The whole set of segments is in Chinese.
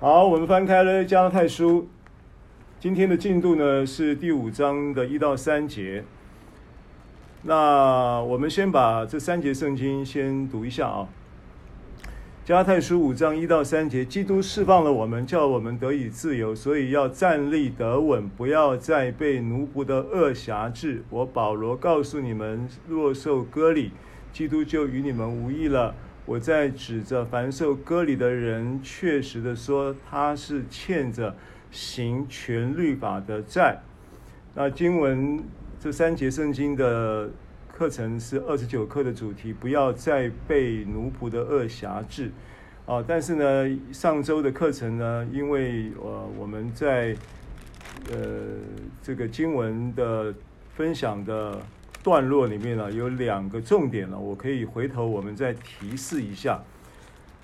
好，我们翻开了加拉太书，今天的进度呢是第五章的一到三节。那我们先把这三节圣经先读一下啊。加拉太书五章一到三节，基督释放了我们，叫我们得以自由，所以要站立得稳，不要再被奴仆的恶挟制。我保罗告诉你们，若受割礼，基督就与你们无异了。我在指着凡受割礼的人，确实的说，他是欠着行全律法的债。那经文这三节圣经的课程是二十九课的主题，不要再被奴仆的恶辖制。啊，但是呢，上周的课程呢，因为呃我们在呃这个经文的分享的。段落里面呢，有两个重点了，我可以回头我们再提示一下。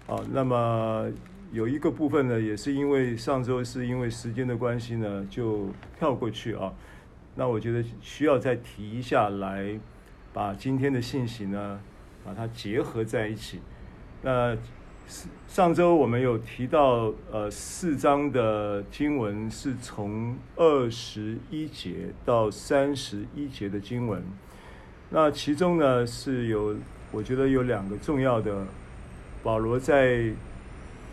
啊，那么有一个部分呢，也是因为上周是因为时间的关系呢，就跳过去啊。那我觉得需要再提一下来，把今天的信息呢，把它结合在一起。那上周我们有提到，呃，四章的经文是从二十一节到三十一节的经文。那其中呢，是有，我觉得有两个重要的，保罗在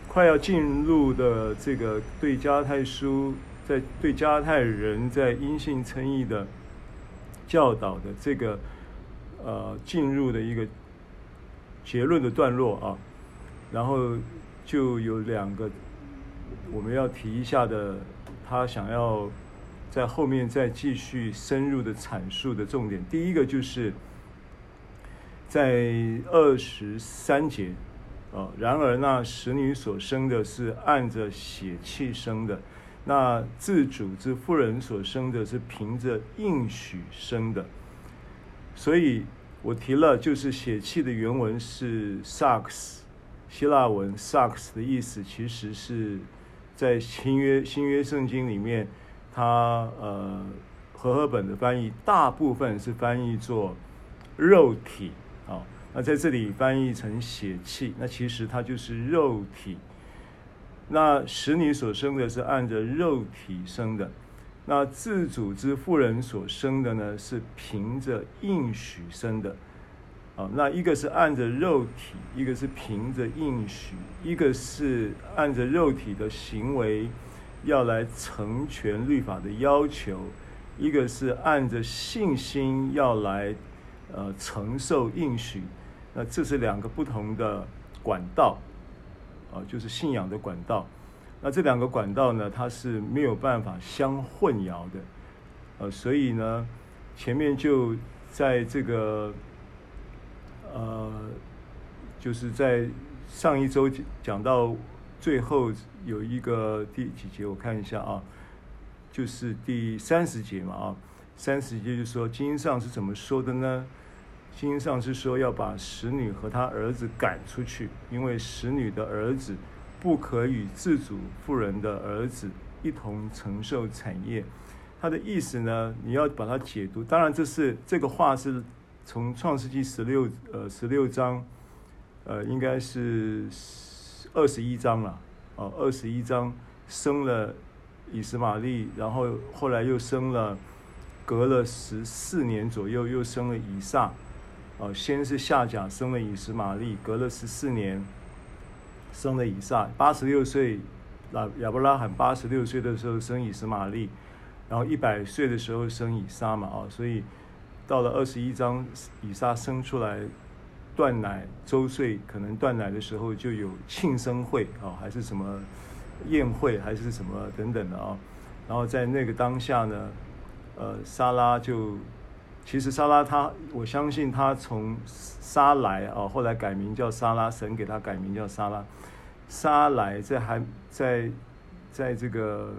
快要进入的这个对加拉太书，在对加拉太人在因信称义的教导的这个呃进入的一个结论的段落啊，然后就有两个我们要提一下的，他想要。在后面再继续深入的阐述的重点，第一个就是在二十三节，啊，然而那使女所生的是按着血气生的，那自主之妇人所生的是凭着应许生的，所以我提了，就是血气的原文是 sarx，希腊文 sarx 的意思，其实是在新约新约圣经里面。它呃，和合本的翻译大部分是翻译作肉体啊、那在这里翻译成血气，那其实它就是肉体。那使你所生的是按着肉体生的，那自主之妇人所生的呢是凭着应许生的啊、那一个是按着肉体，一个是凭着应许，一个是按着肉体的行为。要来成全律法的要求，一个是按着信心要来，呃，承受应许，那这是两个不同的管道，啊，就是信仰的管道。那这两个管道呢，它是没有办法相混淆的，呃，所以呢，前面就在这个，呃，就是在上一周讲到。最后有一个第几节？我看一下啊，就是第三十节嘛啊，三十节就是说经上是怎么说的呢？经上是说要把使女和她儿子赶出去，因为使女的儿子不可与自主妇人的儿子一同承受产业。他的意思呢，你要把它解读。当然，这是这个话是从创世纪十六呃十六章，呃，应该是。二十一章了，哦，二十一章生了以实玛利，然后后来又生了，隔了十四年左右又生了以撒，哦，先是夏甲生了以实玛利，隔了十四年生了以撒，八十六岁，那亚伯拉罕八十六岁的时候生以实玛利，然后一百岁的时候生以撒嘛，哦，所以到了二十一章，以撒生出来。断奶周岁，可能断奶的时候就有庆生会啊，还是什么宴会，还是什么等等的啊。然后在那个当下呢，呃，莎拉就其实莎拉他，我相信他从沙来啊，后来改名叫莎拉，神给他改名叫莎拉。撒莱在还在在这个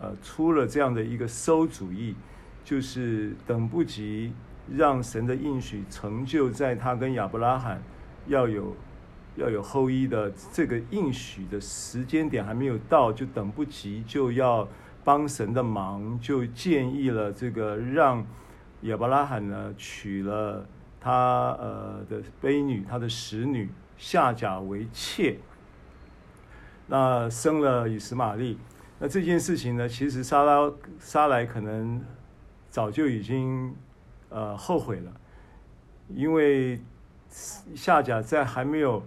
呃出了这样的一个馊主意，就是等不及。让神的应许成就在他跟亚伯拉罕要有要有后裔的这个应许的时间点还没有到，就等不及，就要帮神的忙，就建议了这个让亚伯拉罕呢娶了他呃的婢女，他的使女夏甲为妾。那生了以实玛利。那这件事情呢，其实撒拉撒莱可能早就已经呃后悔了，因为夏甲在还没有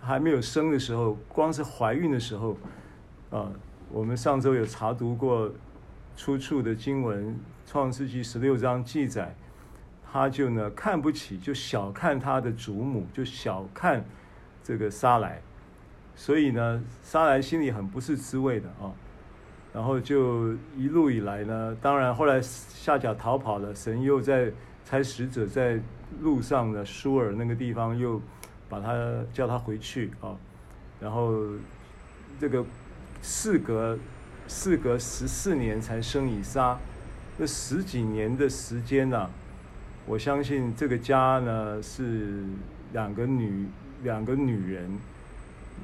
还没有生的时候，光是怀孕的时候，啊、呃，我们上周有查读过出处的经文，《创世纪》十六章记载，他就呢看不起，就小看他的祖母，就小看这个沙莱，所以呢，沙莱心里很不是滋味的啊。然后就一路以来呢，当然后来夏甲逃跑了，神又在差使者在路上的舒尔那个地方又把他叫他回去啊，然后这个事隔事隔十四年才生以撒，那十几年的时间呢，我相信这个家呢是两个女两个女人，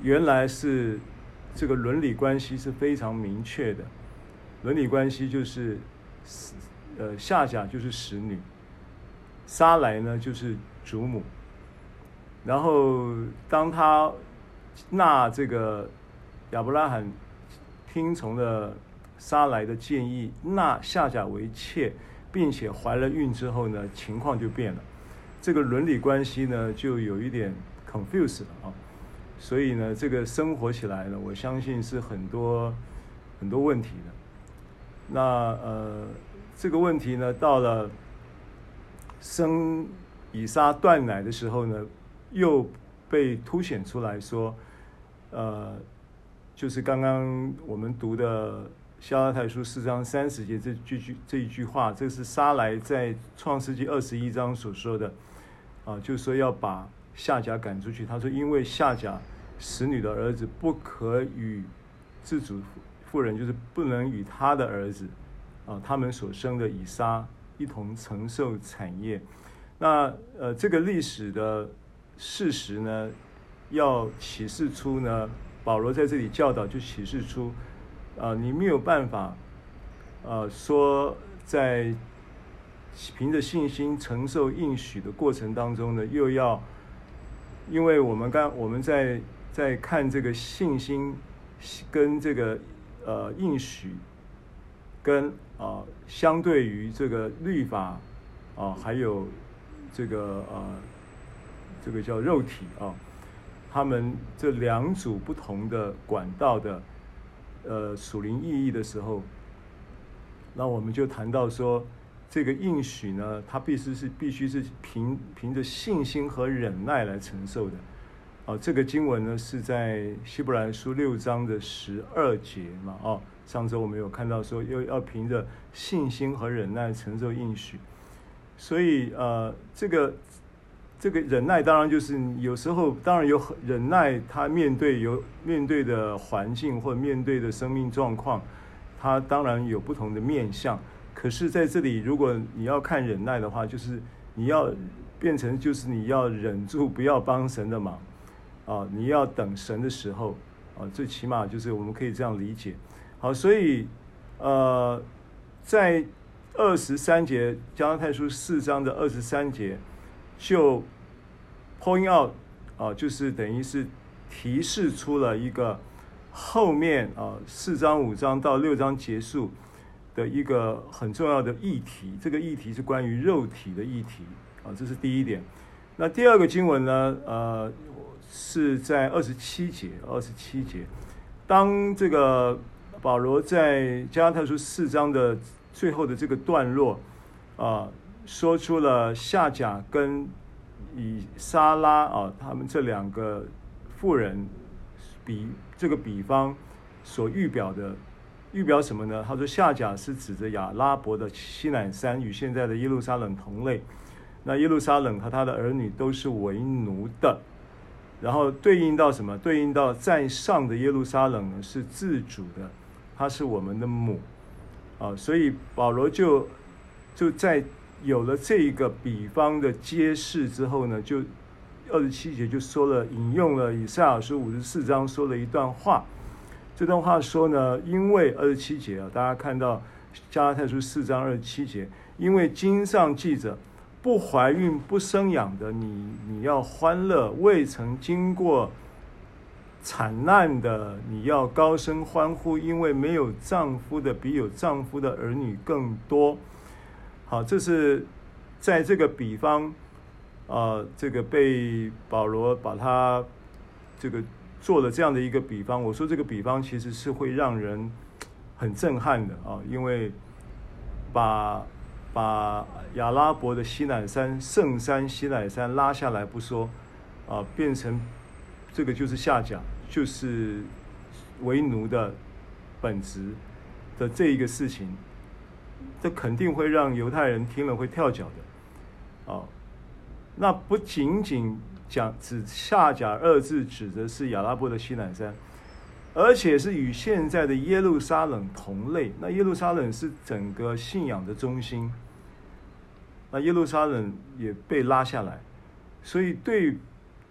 原来是。这个伦理关系是非常明确的，伦理关系就是，呃，夏甲就是使女，撒莱呢就是主母。然后当他纳这个亚伯拉罕听从了撒莱的建议，纳夏甲为妾，并且怀了孕之后呢，情况就变了，这个伦理关系呢就有一点 confused 了啊。所以呢，这个生活起来呢，我相信是很多很多问题的。那呃，这个问题呢，到了生以撒断奶的时候呢，又被凸显出来说，呃，就是刚刚我们读的希拉太书四章三十节这句句这一句话，这是沙莱在创世纪二十一章所说的啊、就是说要把夏甲赶出去。他说，因为夏甲。使女的儿子不可与自主妇人，就是不能与他的儿子啊，他们所生的以撒一同承受产业。那呃，这个历史的事实呢，要启示出呢，保罗在这里教导就启示出啊，你没有办法呃说在凭着信心承受应许的过程当中呢，又要因为我们刚我们在。在看这个信心跟这个呃应许，跟啊、相对于这个律法啊、还有这个呃这个叫肉体啊，他们这两组不同的管道的呃属灵意义的时候，那我们就谈到说，这个应许呢，它必须是必须是凭凭着信心和忍耐来承受的。啊，这个经文呢是在希伯来书六章的十二节嘛。哦，上周我们有看到说，又要凭着信心和忍耐承受应许。所以呃，这个这个忍耐当然就是有时候当然有忍耐，他面对有面对的环境或面对的生命状况，他当然有不同的面相。可是在这里，如果你要看忍耐的话，就是你要变成就是你要忍住，不要帮神的忙。啊，你要等神的时候，啊，最起码就是我们可以这样理解。好，所以呃，在二十三节，加拉太书四章的二十三节，就 point out 啊，就是等于是提示出了一个后面啊四章五章到六章结束的一个很重要的议题。这个议题是关于肉体的议题啊，这是第一点。那第二个经文呢，呃。是在二十七节，二十七节，当这个保罗在加拉太书四章的最后的这个段落啊，说出了夏甲跟以撒拉啊，他们这两个妇人比这个比方所预表的预表什么呢？他说夏甲是指着亚拉伯的西乃山与现在的耶路撒冷同类，那耶路撒冷和他的儿女都是为奴的。然后对应到什么？对应到在上的耶路撒冷呢，是自主的，它是我们的母，啊，所以保罗就就在有了这一个比方的揭示之后呢，就二十七节就说了，引用了以赛亚书五十四章说了一段话。这段话说呢，因为二十七节啊，大家看到加拉太书四章二十七节，因为经上记着。不怀孕不生养的你，你要欢乐；未曾经过惨难的，你要高声欢呼，因为没有丈夫的比有丈夫的儿女更多。好，这是在这个比方，啊、这个被保罗把他这个做了这样的一个比方。我说这个比方其实是会让人很震撼的啊，因为把把亚拉伯的西乃山圣山西乃山拉下来不说，啊，变成这个就是下甲。就是为奴的本质的这一个事情，这肯定会让犹太人听了会跳脚的，啊，那不仅仅讲指下甲二字指的是亚拉伯的西乃山，而且是与现在的耶路撒冷同类。那耶路撒冷是整个信仰的中心，那耶路撒冷也被拉下来，所以对。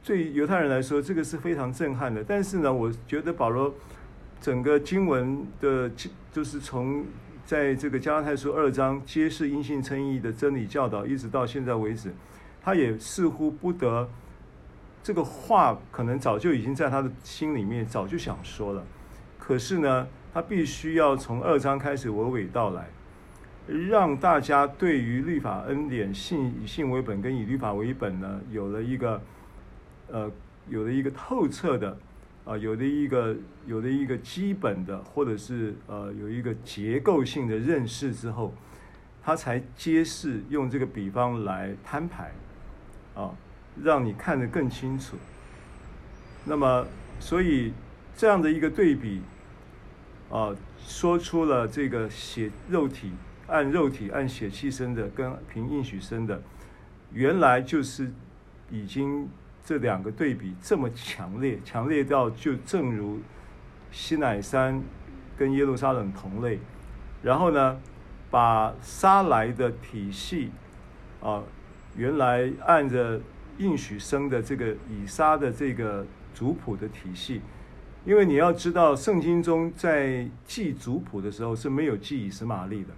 对犹太人来说，这个是非常震撼的。但是呢，我觉得保罗整个经文的，就是从在这个加拉太书二章揭示因信称义的真理教导，一直到现在为止，他也似乎不得这个话，可能早就已经在他的心里面早就想说了。可是呢，他必须要从二章开始娓娓道来，让大家对于律法恩典信以信为本跟以律法为本呢，有了一个。呃，有了一个透彻的，啊、有了一个有了一个基本的，或者是呃有一个结构性的认识之后，他才揭示用这个比方来摊牌，啊，让你看得更清楚。那么，所以这样的一个对比，啊，说出了这个血肉体按肉体按血气生的，跟凭应许生的，原来就是已经。这两个对比这么强烈，强烈到就正如西乃山跟耶路撒冷同类，然后呢，把撒来的体系啊，原来按着应许生的这个以撒的这个族谱的体系，因为你要知道，圣经中在记族谱的时候是没有记以实玛利的，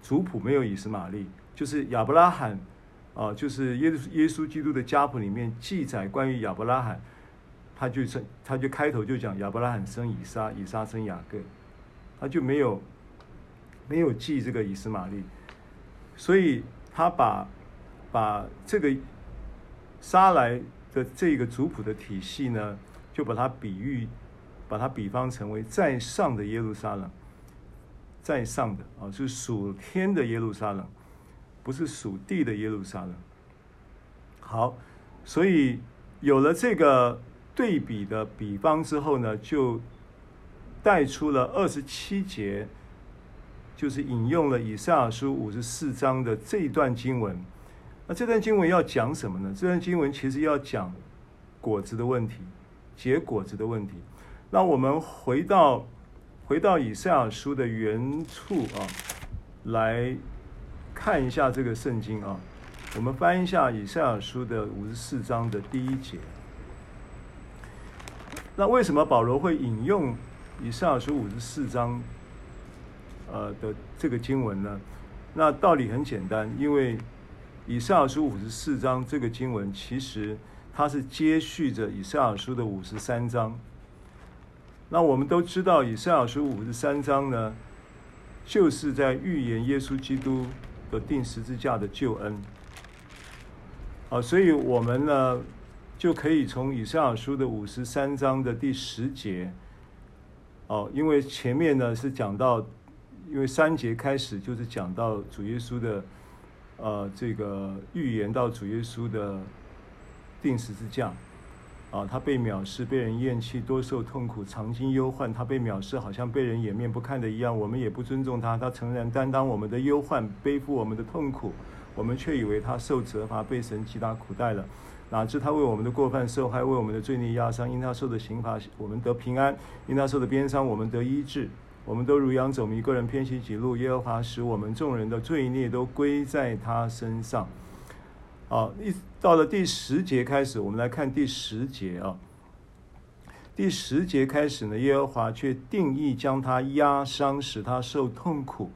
族谱没有以实玛利，就是亚伯拉罕。啊，就是耶稣耶稣基督的家谱里面记载关于亚伯拉罕，他就生，他就开头就讲亚伯拉罕生以撒，以撒生雅各，他就没有没有记这个以斯玛利，所以他把把这个撒来的这个族谱的体系呢，就把它比喻，把它比方成为在上的耶路撒冷，在上的啊，是属天的耶路撒冷。不是属地的耶路撒冷。好，所以有了这个对比的比方之后呢，就带出了二十七节，就是引用了以赛亚书五十四章的这一段经文。那这段经文要讲什么呢？这段经文其实要讲果子的问题，结果子的问题。那我们回到回到以赛亚书的原处啊，来。看一下这个圣经啊，我们翻一下以赛亚书的五十四章的第一节。那为什么保罗会引用以赛亚书五十四章呃的这个经文呢？那道理很简单，因为以赛亚书五十四章这个经文其实它是接续着以赛亚书的五十三章。那我们都知道，以赛亚书五十三章呢，就是在预言耶稣基督。的钉十字架的救恩，啊，所以我们呢就可以从以赛亚书的五十三章的第十节，哦，因为前面呢是讲到，因为三节开始就是讲到主耶稣的，呃，这个预言到主耶稣的钉十字架。啊，他被藐视，被人厌弃，多受痛苦，常经忧患。他被藐视，好像被人掩面不看的一样。我们也不尊重他。他诚然担当我们的忧患，背负我们的痛苦。我们却以为他受责罚，被神击打苦待了。哪知他为我们的过犯受害，为我们的罪孽压伤。因他受的刑罚，我们得平安；因他受的鞭伤，我们得医治。我们都如羊走迷，个人偏行己路。耶和华使我们众人的罪孽都归在他身上。啊，一到了第十节开始，我们来看第十节啊。第十节开始呢，耶和华却定义将他压伤，使他受痛苦。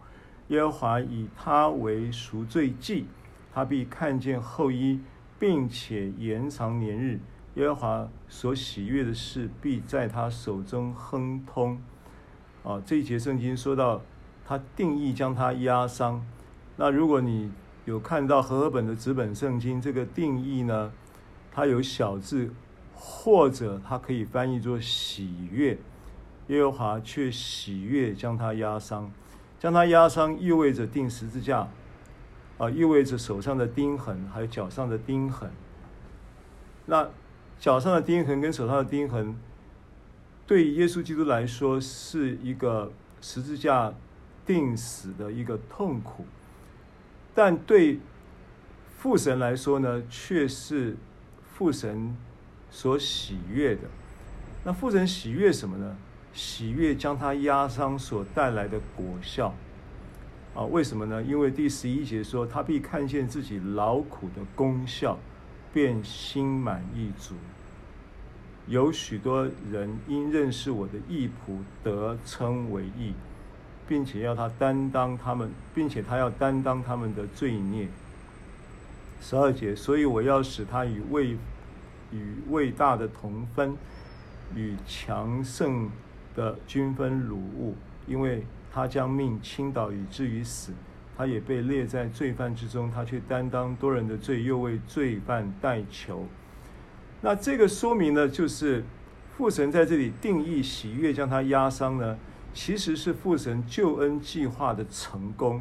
耶和华以他为赎罪祭，他必看见后衣，并且延长年日，耶和华所喜悦的事必在他手中亨通。啊，这一节圣经说到，他定义将他压伤。那如果你有看到和合本的纸本圣经，这个定义呢，它有小字，或者它可以翻译作喜悦。耶和华却喜悦将他压伤，将他压伤意味着钉十字架，啊，意味着手上的钉痕，还有脚上的钉痕。那脚上的钉痕跟手上的钉痕，对耶稣基督来说是一个十字架钉死的一个痛苦，但对父神来说呢，却是父神所喜悦的。那父神喜悦什么呢？喜悦将他压伤所带来的果效啊？为什么呢？因为第十一节说，他必看见自己劳苦的功效，便心满意足。有许多人因认识我的义仆得称为义，并且要他担当他们，并且他要担当他们的罪孽。十二节，所以我要使他与未与未大的同分，与强盛的均分掳物，因为他将命倾倒以至于死，他也被列在罪犯之中，他却担当多人的罪，又为罪犯代求。那这个说明呢，就是父神在这里定义喜悦将他压伤呢，其实是父神救恩计划的成功。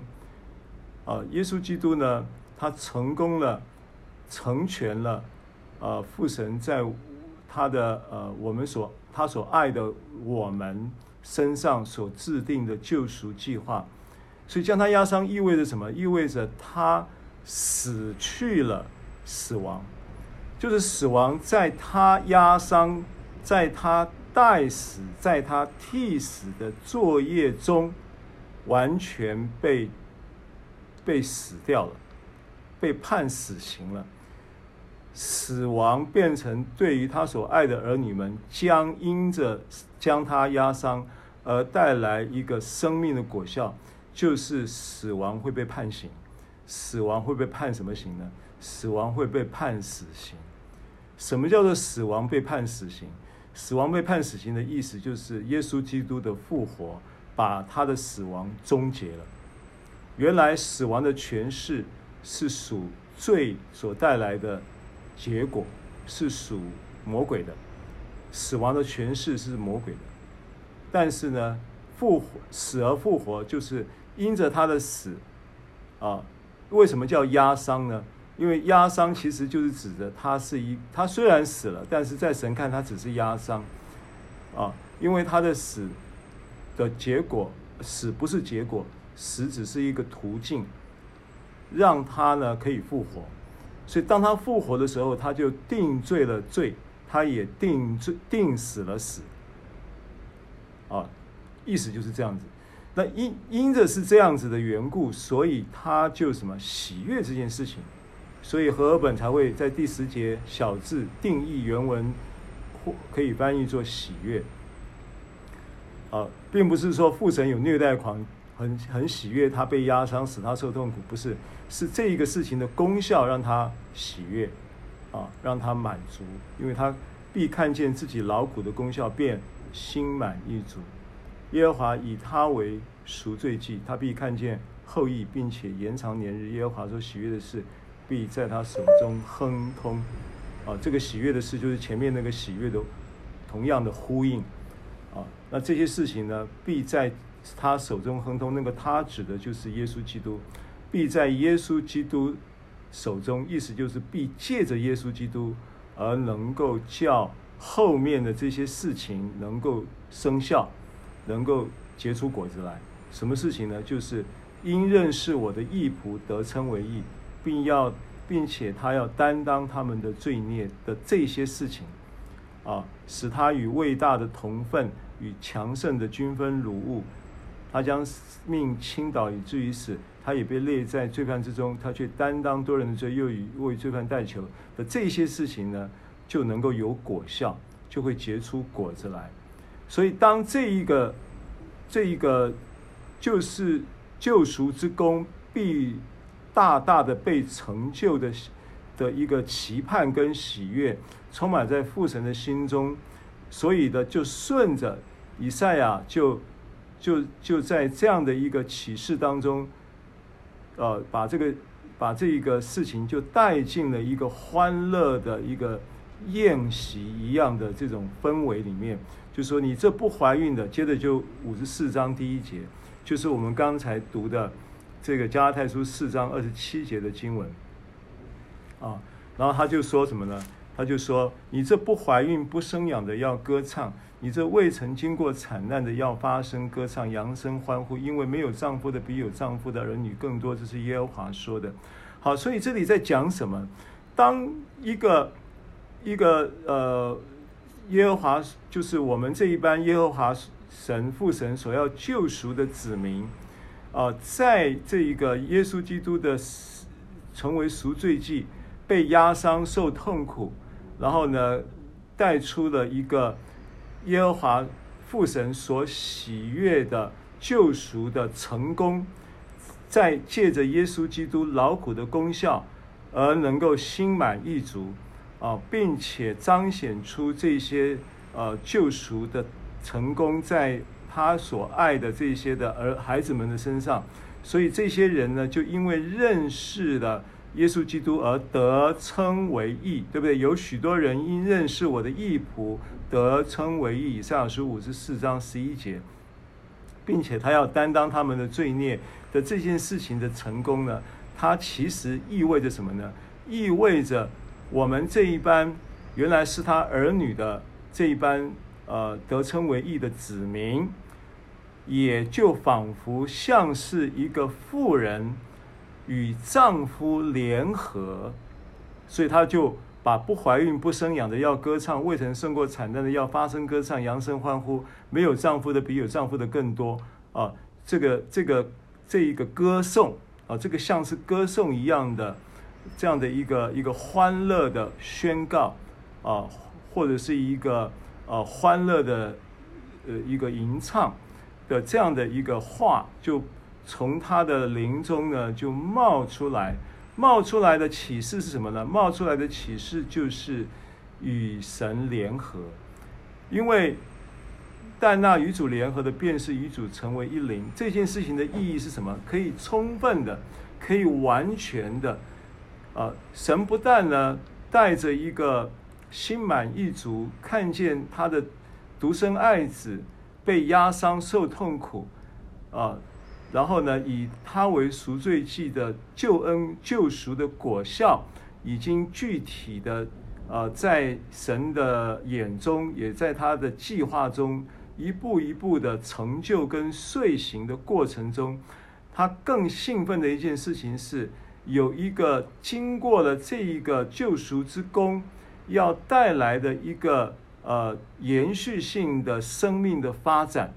啊，耶稣基督呢，他成功了，成全了，呃，父神在他的呃我们所他所爱的我们身上所制定的救赎计划。所以将他压伤意味着什么？意味着他死去了死亡。就是死亡，在他压伤，在他代死，在他替死的作业中，完全被被死掉了，被判死刑了。死亡变成对于他所爱的儿女们，将因着将他压伤而带来一个生命的果效，就是死亡会被判刑。死亡会被判什么刑呢？死亡会被判死刑。什么叫做死亡被判死刑？死亡被判死刑的意思就是耶稣基督的复活把他的死亡终结了。原来死亡的权势是属罪所带来的结果，是属魔鬼的。死亡的权势是魔鬼的，但是呢，复活死而复活就是因着他的死啊。为什么叫压伤呢？因为压伤其实就是指的他是一，他虽然死了，但是在神看他只是压伤，啊，因为他的死的结果，死不是结果，死只是一个途径，让他呢可以复活，所以当他复活的时候，他就定罪了罪，他也定罪定死了死，啊，意思就是这样子。那因因着是这样子的缘故，所以他就什么喜悦这件事情。所以和合本才会在第十节小字定义原文，或可以翻译作喜悦。啊，并不是说父神有虐待狂，很很喜悦他被压伤，使他受痛苦，不是，是这一个事情的功效让他喜悦，啊，让他满足，因为他必看见自己劳苦的功效，便心满意足。耶和华以他为赎罪祭，他必看见后裔，并且延长年日。耶和华所喜悦的事。必在他手中亨通，啊，这个喜悦的事就是前面那个喜悦的同样的呼应，啊，那这些事情呢，必在他手中亨通。那个他指的就是耶稣基督，必在耶稣基督手中，意思就是必借着耶稣基督而能够叫后面的这些事情能够生效，能够结出果子来。什么事情呢？就是因认识我的义仆得称为义。并要，并且他要担当他们的罪孽的这些事情，啊，使他与位大的同分，与强盛的均分如物。他将命倾倒以至于死，他也被列在罪犯之中，他却担当多人的罪，又与为罪犯代求的这些事情呢，就能够有果效，就会结出果子来。所以，当这一个这一个就是救赎之功必。大大的被成就的的一个期盼跟喜悦，充满在父神的心中，所以呢，就顺着以赛亚就就就在这样的一个启示当中，呃，把这个把这一个事情就带进了一个欢乐的一个宴席一样的这种氛围里面，就说你这不怀孕的，接着就五十四章第一节，就是我们刚才读的这个加拉太书四章二十七节的经文。啊，然后他就说什么呢？他就说：“你这不怀孕不生养的要歌唱，你这未曾经过惨难的要发声歌唱，扬声欢呼，因为没有丈夫的比有丈夫的儿女更多。”这是耶和华说的。好，所以这里在讲什么？当一个一个呃，耶和华就是我们这一班耶和华神父神所要救赎的子民，呃，在这一个耶稣基督的成为赎罪祭。被压伤、受痛苦，然后呢，带出了一个耶和华父神所喜悦的救赎的成功，在借着耶稣基督劳苦的功效，而能够心满意足啊，并且彰显出这些呃救赎的成功，在他所爱的这些的儿孩子们的身上，所以这些人呢，就因为认识了。耶稣基督而得称为义，对不对？有许多人因认识我的义仆得称为义，以赛亚书五十四章十一节，并且他要担当他们的罪孽的这件事情的成功呢，它其实意味着什么呢？意味着我们这一班原来是他儿女的这一班呃得称为义的子民，也就仿佛像是一个妇人。与丈夫联合，所以他就把不怀孕不生养的要歌唱，未曾生过惨难的要发声歌唱，扬声欢呼，没有丈夫的比有丈夫的更多啊！这个这个这一个歌颂啊，这个像是歌颂一样的这样的一个一个欢乐的宣告啊，或者是一个呃、欢乐的呃一个吟唱的这样的一个话就。从他的灵中呢，就冒出来，冒出来的启示是什么呢？冒出来的启示就是与神联合，因为但那与主联合的，便是与主成为一灵。这件事情的意义是什么？可以充分的，可以完全的，啊、神不但呢带着一个心满意足，看见他的独生爱子被压伤、受痛苦，啊、然后呢，以他为赎罪祭的救恩救赎的果效，已经具体的，呃，在神的眼中，也在他的计划中，一步一步的成就跟遂行的过程中，他更兴奋的一件事情是，有一个经过了这一个救赎之功，要带来的一个呃延续性的生命的发展。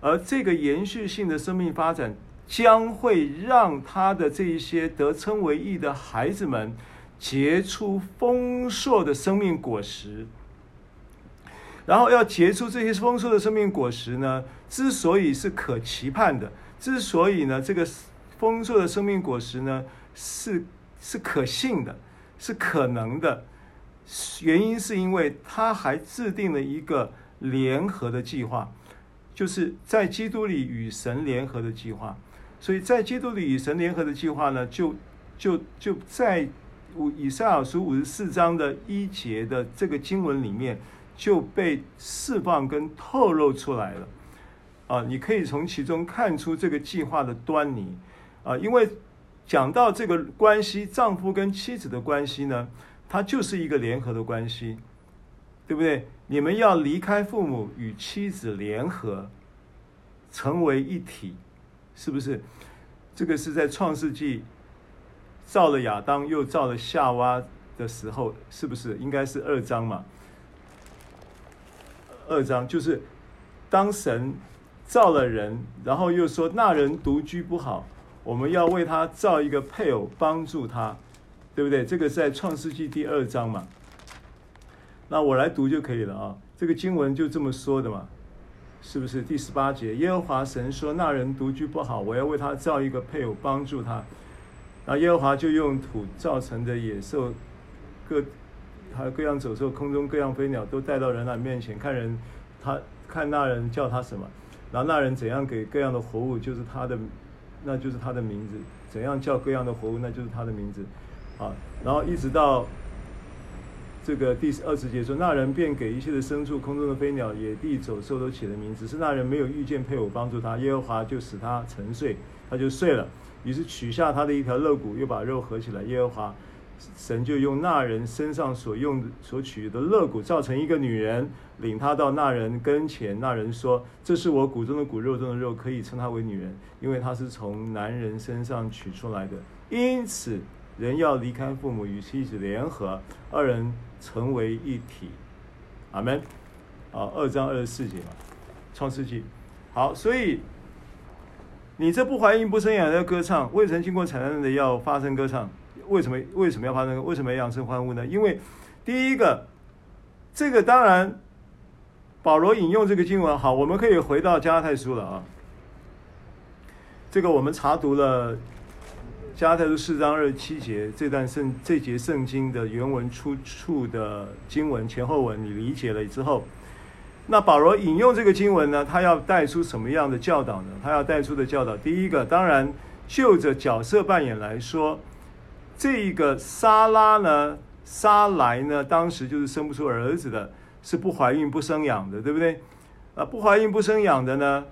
而这个延续性的生命发展，将会让他的这一些得称为义的孩子们结出丰硕的生命果实。然后要结出这些丰硕的生命果实呢，之所以是可期盼的，之所以呢这个丰硕的生命果实呢是是可信的，是可能的，原因是因为他还制定了一个联合的计划。就是在基督里与神联合的计划，所以在基督里与神联合的计划呢，就就就在以赛亚书五十四章的一节的这个经文里面就被释放跟透露出来了。啊，你可以从其中看出这个计划的端倪。啊，因为讲到这个关系，丈夫跟妻子的关系呢，它就是一个联合的关系。对不对？你们要离开父母，与妻子联合，成为一体，是不是？这个是在创世纪造了亚当，又造了夏娃的时候，是不是？应该是二章嘛。二章就是当神造了人，然后又说那人独居不好，我们要为他造一个配偶，帮助他，对不对？这个在创世纪第二章嘛。那我来读就可以了啊，这个经文就这么说的嘛，是不是？第十八节，耶和华神说：“那人独居不好，我要为他造一个配偶帮助他。”然后耶和华就用土造成的野兽各还有各样走兽，空中各样飞鸟都带到人的面前，看人他看那人叫他什么，然后那人怎样给各样的活物，就是他的，那就是他的名字，怎样叫各样的活物，那就是他的名字，啊，然后一直到。这个第二十节说，那人便给一切的牲畜、空中的飞鸟、野地走兽都起了名字。只是那人没有遇见配偶帮助他，耶和华就使他沉睡，他就睡了。于是取下他的一条肋骨，又把肉合起来。耶和华神就用那人身上所用、所取的肋骨造成一个女人，领他到那人跟前。那人说：“这是我骨中的骨，肉中的肉，可以称她为女人，因为她是从男人身上取出来的。因此，人要离开父母，与妻子联合，二人。”成为一体，阿门。啊，二章二十四节嘛，创世纪。好，所以你这不怀孕不生养要歌唱，未曾经过产难的要发声歌唱。为什么？为什么要发声？为什么要养生欢呼呢？因为第一个，这个当然，保罗引用这个经文，好，我们可以回到加拉太书了啊。这个我们查读了。加泰书四章二十七节这段圣这节圣经的原文出处的经文前后文，你理解了之后，那保罗引用这个经文呢，他要带出什么样的教导呢？他要带出的教导，第一个，当然就着角色扮演来说，这一个撒拉呢，撒莱呢，当时就是生不出儿子的，是不怀孕不生养的，对不对？啊，不怀孕不生养的呢？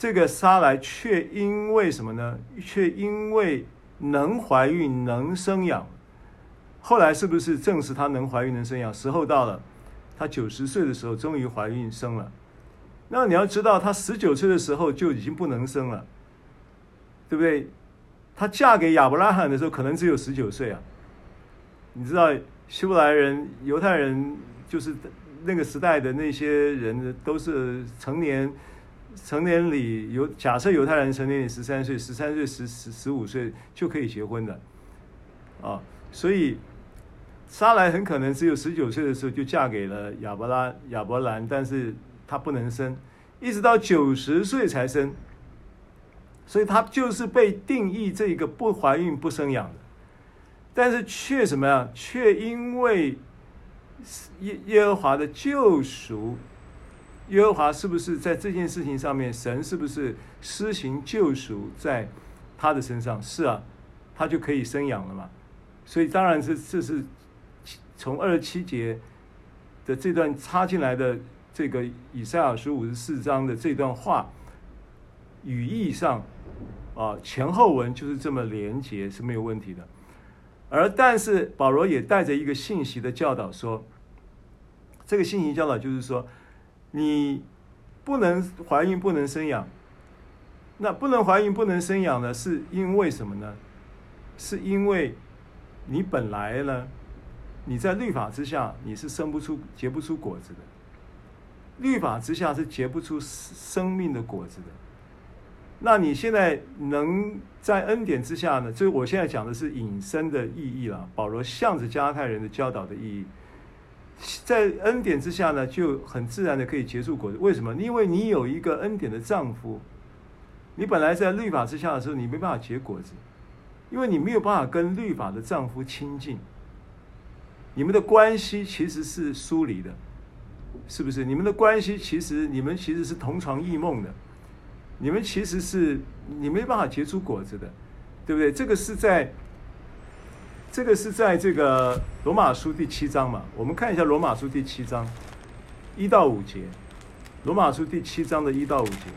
这个撒莱却因为什么呢？却因为能怀孕能生养，后来是不是证实她能怀孕能生养？时候到了，她九十岁的时候终于怀孕生了。那你要知道，她十九岁的时候就已经不能生了，对不对？她嫁给亚伯拉罕的时候可能只有十九岁啊。你知道希伯来人、犹太人，就是那个时代的那些人都是成年。成年礼有假设犹太人成年礼十三岁，十三岁十十十五岁就可以结婚的，啊，所以莎莱很可能只有十九岁的时候就嫁给了亚伯拉亚伯兰，但是她不能生，一直到九十岁才生，所以她就是被定义这个不怀孕不生养的，但是却什么呀？却因为耶耶和华的救赎。耶和华是不是在这件事情上面，神是不是施行救赎在他的身上？是啊，他就可以生养了嘛。所以当然是这是从二十七节的这段插进来的这个以赛亚书五十四章的这段话语义上啊，前后文就是这么连结是没有问题的。而但是保罗也带着一个信息的教导说，这个信息教导就是说。你不能怀孕，不能生养。那不能怀孕，不能生养呢？是因为什么呢？是因为你本来呢，你在律法之下，你是生不出、结不出果子的。律法之下是结不出生命的果子的。那你现在能在恩典之下呢？这我现在讲的是引申的意义了。保罗向着加拉太人的教导的意义。在恩典之下呢，就很自然的可以结出果子。为什么？因为你有一个恩典的丈夫。你本来在律法之下的时候，你没办法结果子，因为你没有办法跟律法的丈夫亲近。你们的关系其实是疏离的，是不是？你们的关系其实你们其实是同床异梦的，你们其实是你没办法结出果子的，对不对？这个是在。这个是在这个罗马书第七章嘛？我们看一下罗马书第七章一到五节。罗马书第七章的一到五节。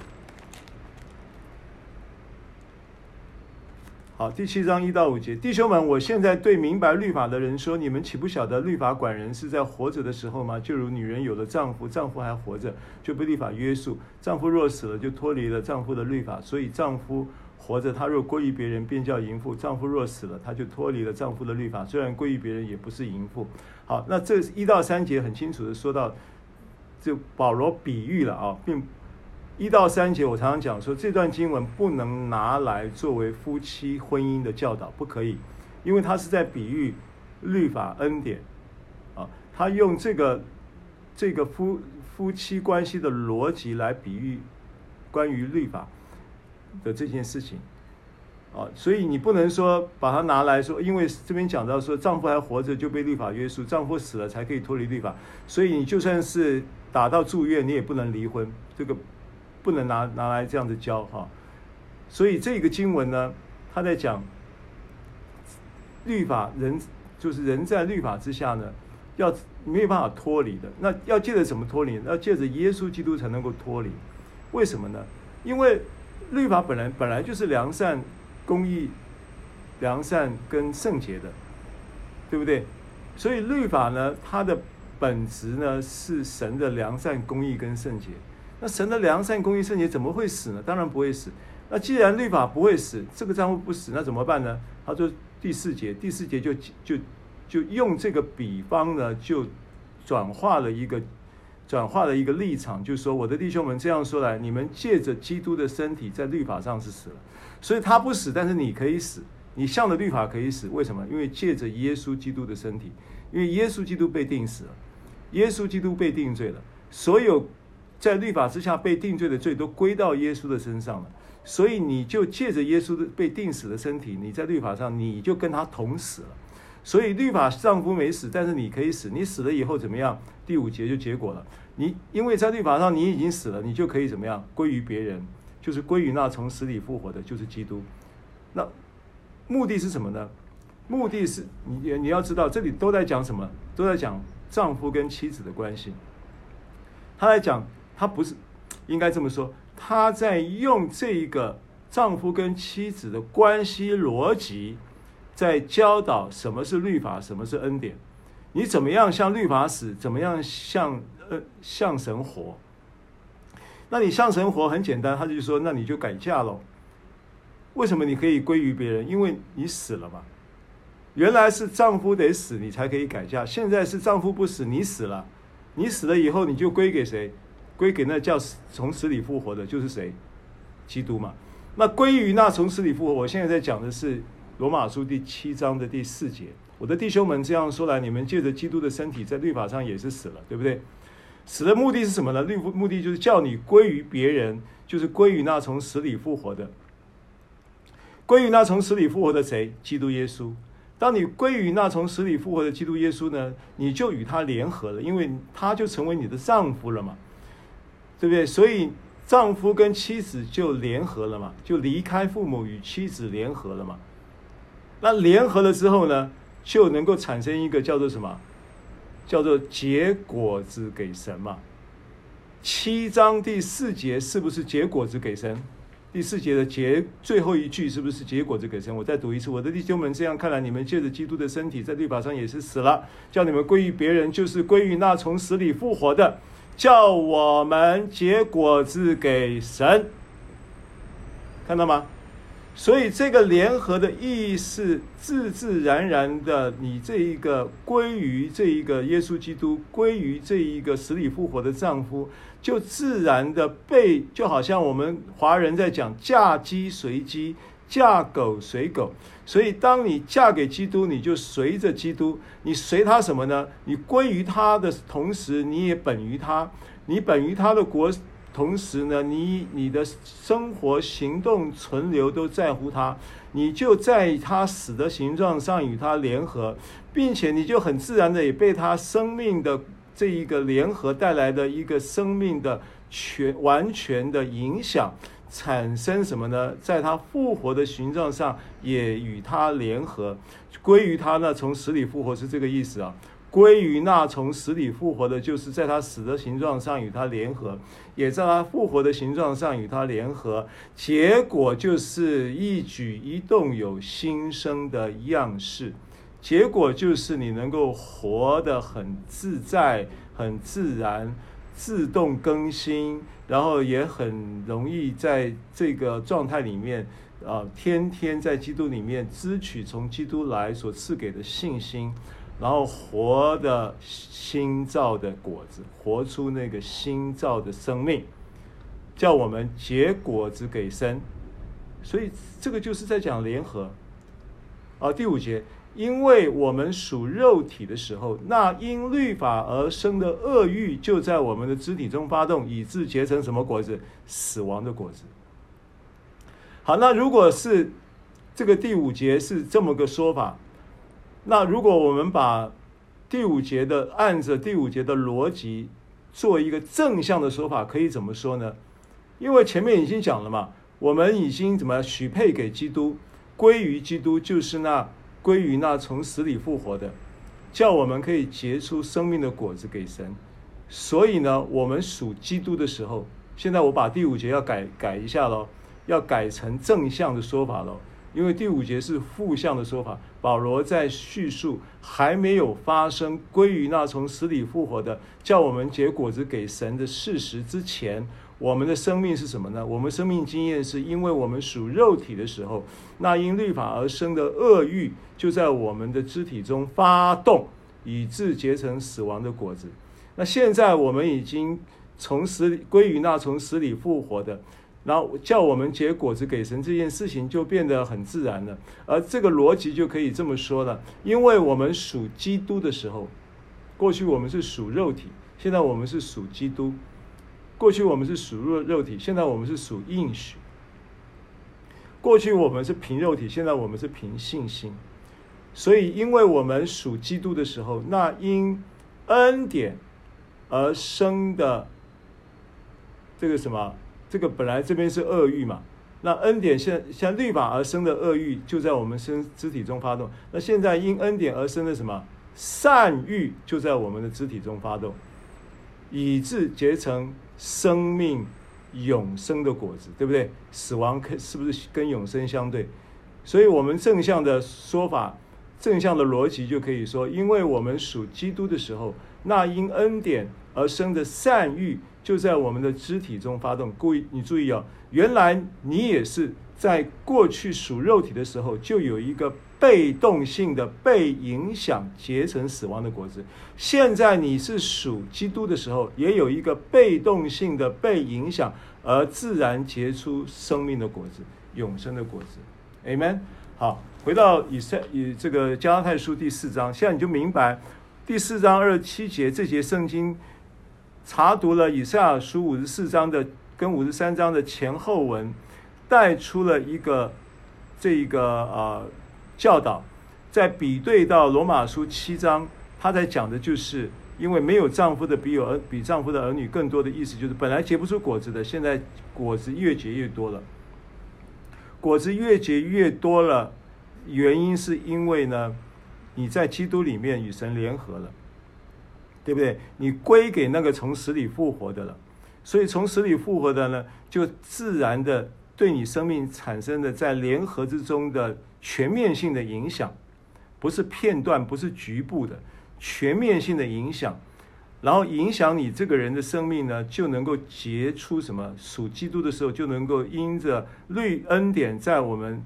好，第七章一到五节，弟兄们，我现在对明白律法的人说：你们岂不晓得律法管人是在活着的时候吗？就如女人有了丈夫，丈夫还活着，就被律法约束；丈夫若死了，就脱离了丈夫的律法。所以丈夫。活着，她若归于别人，便叫淫妇；丈夫若死了，她就脱离了丈夫的律法。虽然归于别人，也不是淫妇。好，那这一到三节很清楚的说到，就保罗比喻了啊，并一到三节我常常讲说，这段经文不能拿来作为夫妻婚姻的教导，不可以，因为他是在比喻律法恩典啊，他用这个这个夫夫妻关系的逻辑来比喻关于律法的这件事情，啊，所以你不能说把它拿来说，因为这边讲到说丈夫还活着就被律法约束，丈夫死了才可以脱离律法，所以你就算是打到住院，你也不能离婚，这个不能拿拿来这样子教哈。所以这个经文呢，他在讲律法人就是人在律法之下呢，要没有办法脱离的，那要借着什么脱离？要借着耶稣基督才能够脱离。为什么呢？因为律法本来本来就是良善。公义、良善跟圣洁的，对不对？所以律法呢，它的本质呢是神的良善、公义跟圣洁。那神的良善、公义、圣洁怎么会死呢？当然不会死。那既然律法不会死，这个账户不死，那怎么办呢？他说第四节，第四节就就就用这个比方呢，就转化了一个转化了一个立场，就是说我的弟兄们这样说来，你们借着基督的身体在律法上是死了。所以他不死，但是你可以死，你向着律法可以死。为什么？因为借着耶稣基督的身体，因为耶稣基督被定死了，耶稣基督被定罪了，所有在律法之下被定罪的罪都归到耶稣的身上了。所以你就借着耶稣的被定死的身体，你在律法上你就跟他同死了。所以律法丈夫没死，但是你可以死。你死了以后怎么样？第五节就结果了。你因为在律法上你已经死了，你就可以怎么样？归于别人。就是归于那从死里复活的，就是基督。那目的是什么呢？目的是你你要知道，这里都在讲什么？都在讲丈夫跟妻子的关系。他在讲，他不是应该这么说，他在用这一个丈夫跟妻子的关系逻辑，在教导什么是律法，什么是恩典。你怎么样向律法死？怎么样向呃向神活？那你向神活很简单，他就说，那你就改嫁喽。为什么你可以归于别人？因为你死了嘛。原来是丈夫得死，你才可以改嫁。现在是丈夫不死，你死了，你死了以后，你就归给谁？归给那叫从死里复活的，就是谁？基督嘛。那归于那从死里复活，我现在在讲的是罗马书第七章的第四节。我的弟兄们，这样说来，你们借着基督的身体，在律法上也是死了，对不对？死的目的是什么呢？律目的就是叫你归于别人，就是归于那从死里复活的。归于那从死里复活的谁？基督耶稣。当你归于那从死里复活的基督耶稣呢，你就与他联合了，因为他就成为你的丈夫了嘛，对不对？所以丈夫跟妻子就联合了嘛，就离开父母与妻子联合了嘛。那联合了之后呢，就能够产生一个叫做什么？叫做结果子给神嘛？七章第四节是不是结果子给神？第四节的结最后一句是不是结果子给神？我再读一次：我的弟兄们，这样看来，你们借着基督的身体，在律法上也是死了，叫你们归于别人，就是归于那从死里复活的，叫我们结果子给神。看到吗？所以这个联合的意义是自自然然的，你这一个归于这一个耶稣基督，归于这一个死里复活的丈夫，就自然的被，就好像我们华人在讲嫁鸡随鸡，嫁狗随狗。所以当你嫁给基督，你就随着基督，你随他什么呢？你归于他的同时，你也本于他，你本于他的国。同时呢，你你的生活、行动、存留都在乎他，你就在他死的形状上与他联合，并且你就很自然的也被他生命的这一个联合带来的一个生命的全完全的影响，产生什么呢？在他复活的形状上也与他联合，归于他呢？从死里复活是这个意思啊。归于那从死里复活的，就是在他死的形状上与他联合，也在他复活的形状上与他联合，结果就是一举一动有新生的样式，结果就是你能够活得很自在、很自然、自动更新，然后也很容易在这个状态里面啊，天天在基督里面支取从基督来所赐给的信心。然后活的新造的果子，活出那个新造的生命，叫我们结果子给神。所以这个就是在讲联合。啊，第五节，因为我们属肉体的时候，那因律法而生的恶欲就在我们的肢体中发动，以致结成什么果子？死亡的果子。好，那如果是这个第五节是这么个说法。那如果我们把第五节的按着第五节的逻辑做一个正向的说法，可以怎么说呢？因为前面已经讲了嘛，我们已经怎么许配给基督，归于基督，就是那归于那从死里复活的，叫我们可以结出生命的果子给神。所以呢，我们属基督的时候，现在我把第五节要改改一下喽，要改成正向的说法喽。因为第五节是负向的说法，保罗在叙述还没有发生归于那从死里复活的，叫我们结果子给神的事实之前，我们的生命是什么呢？我们生命经验是因为我们属肉体的时候，那因律法而生的恶欲就在我们的肢体中发动，以致结成死亡的果子。那现在我们已经从死里归于那从死里复活的。然后叫我们结果子给神这件事情就变得很自然了，而这个逻辑就可以这么说了：因为我们属基督的时候，过去我们是属肉体，现在我们是属基督；过去我们是属肉肉体，现在我们是属应许；过去我们是凭肉体，现在我们是凭信心。所以，因为我们属基督的时候，那因恩典而生的这个什么？这个本来这边是恶欲嘛，那恩典现像律法而生的恶欲就在我们身肢体中发动。那现在因恩典而生的什么善欲就在我们的肢体中发动，以致结成生命永生的果子，对不对？死亡可是不是跟永生相对？所以我们正向的说法，正向的逻辑就可以说，因为我们属基督的时候，那因恩典而生的善欲。就在我们的肢体中发动。故意，你注意哦，原来你也是在过去属肉体的时候，就有一个被动性的被影响结成死亡的果子。现在你是属基督的时候，也有一个被动性的被影响而自然结出生命的果子，永生的果子。Amen。好，回到以赛以这个加拉太书第四章，现在你就明白第四章二十七节这节圣经。查读了以赛亚书五十四章的跟五十三章的前后文，带出了一个这一个呃教导，在比对到罗马书七章，他在讲的就是因为没有丈夫的比有儿比丈夫的儿女更多的意思，就是本来结不出果子的，现在果子越结越多了。果子越结越多了，原因是因为呢，你在基督里面与神联合了。对不对？你归给那个从死里复活的了，所以从死里复活的呢，就自然的对你生命产生的在联合之中的全面性的影响，不是片段，不是局部的，全面性的影响，然后影响你这个人的生命呢，就能够结出什么？属基督的时候，就能够因着律恩典在我们，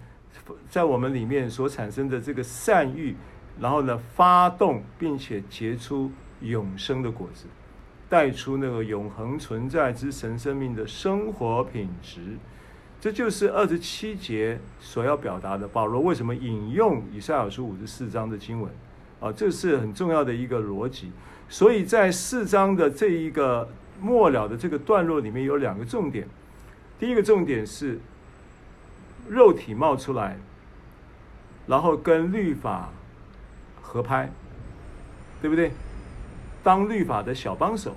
在我们里面所产生的这个善欲，然后呢发动，并且结出。永生的果子，带出那个永恒存在之神生命的生活品质，这就是二十七节所要表达的。保罗为什么引用以赛亚书五十四章的经文？啊，这是很重要的一个逻辑。所以在四章的这一个末了的这个段落里面有两个重点。第一个重点是肉体冒出来，然后跟律法合拍，对不对？当律法的小帮手，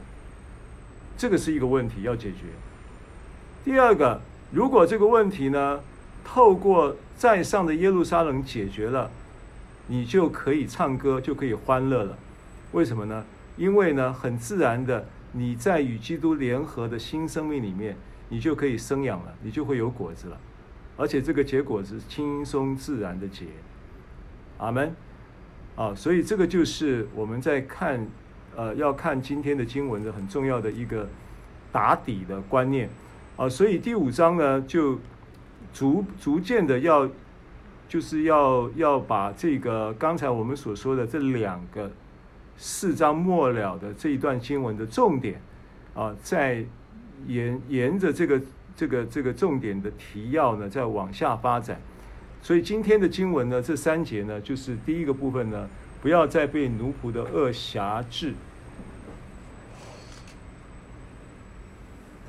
这个是一个问题要解决。第二个，如果这个问题呢，透过在上的耶路撒冷解决了，你就可以唱歌，就可以欢乐了。为什么呢？因为呢，很自然的，你在与基督联合的新生命里面，你就可以生养了，你就会有果子了，而且这个结果是轻松自然的结。阿门。啊，所以这个就是我们在看。呃，要看今天的经文的很重要的一个打底的观念啊，所以第五章呢，就逐逐渐的要，就是要要把这个刚才我们所说的这两个四章末了的这一段经文的重点啊，再沿沿着这个这个这个重点的提要呢，再往下发展。所以今天的经文呢，这三节呢，就是第一个部分呢。不要再被奴仆的恶辖制，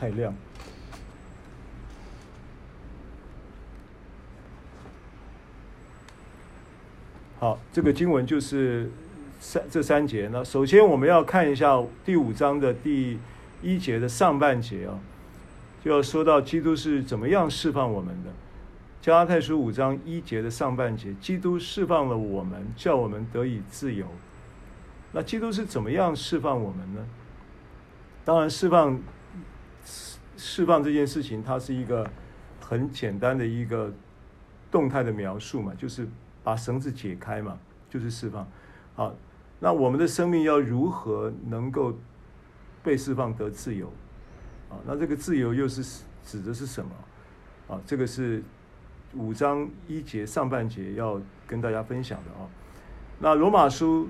太亮。好，这个经文就是三这三节。那首先我们要看一下第五章的第一节的上半节啊，就要说到基督是怎么样释放我们的。加拉太书五章一节的上半节，基督释放了我们，叫我们得以自由。那基督是怎么样释放我们呢？当然，释放释放这件事情，它是一个很简单的一个动态的描述嘛，就是。把绳子解开嘛，就是释放。好，那我们的生命要如何能够被释放得自由？啊，那这个自由又是指的是什么？啊，这个是五章一节上半节要跟大家分享的啊。那罗马书，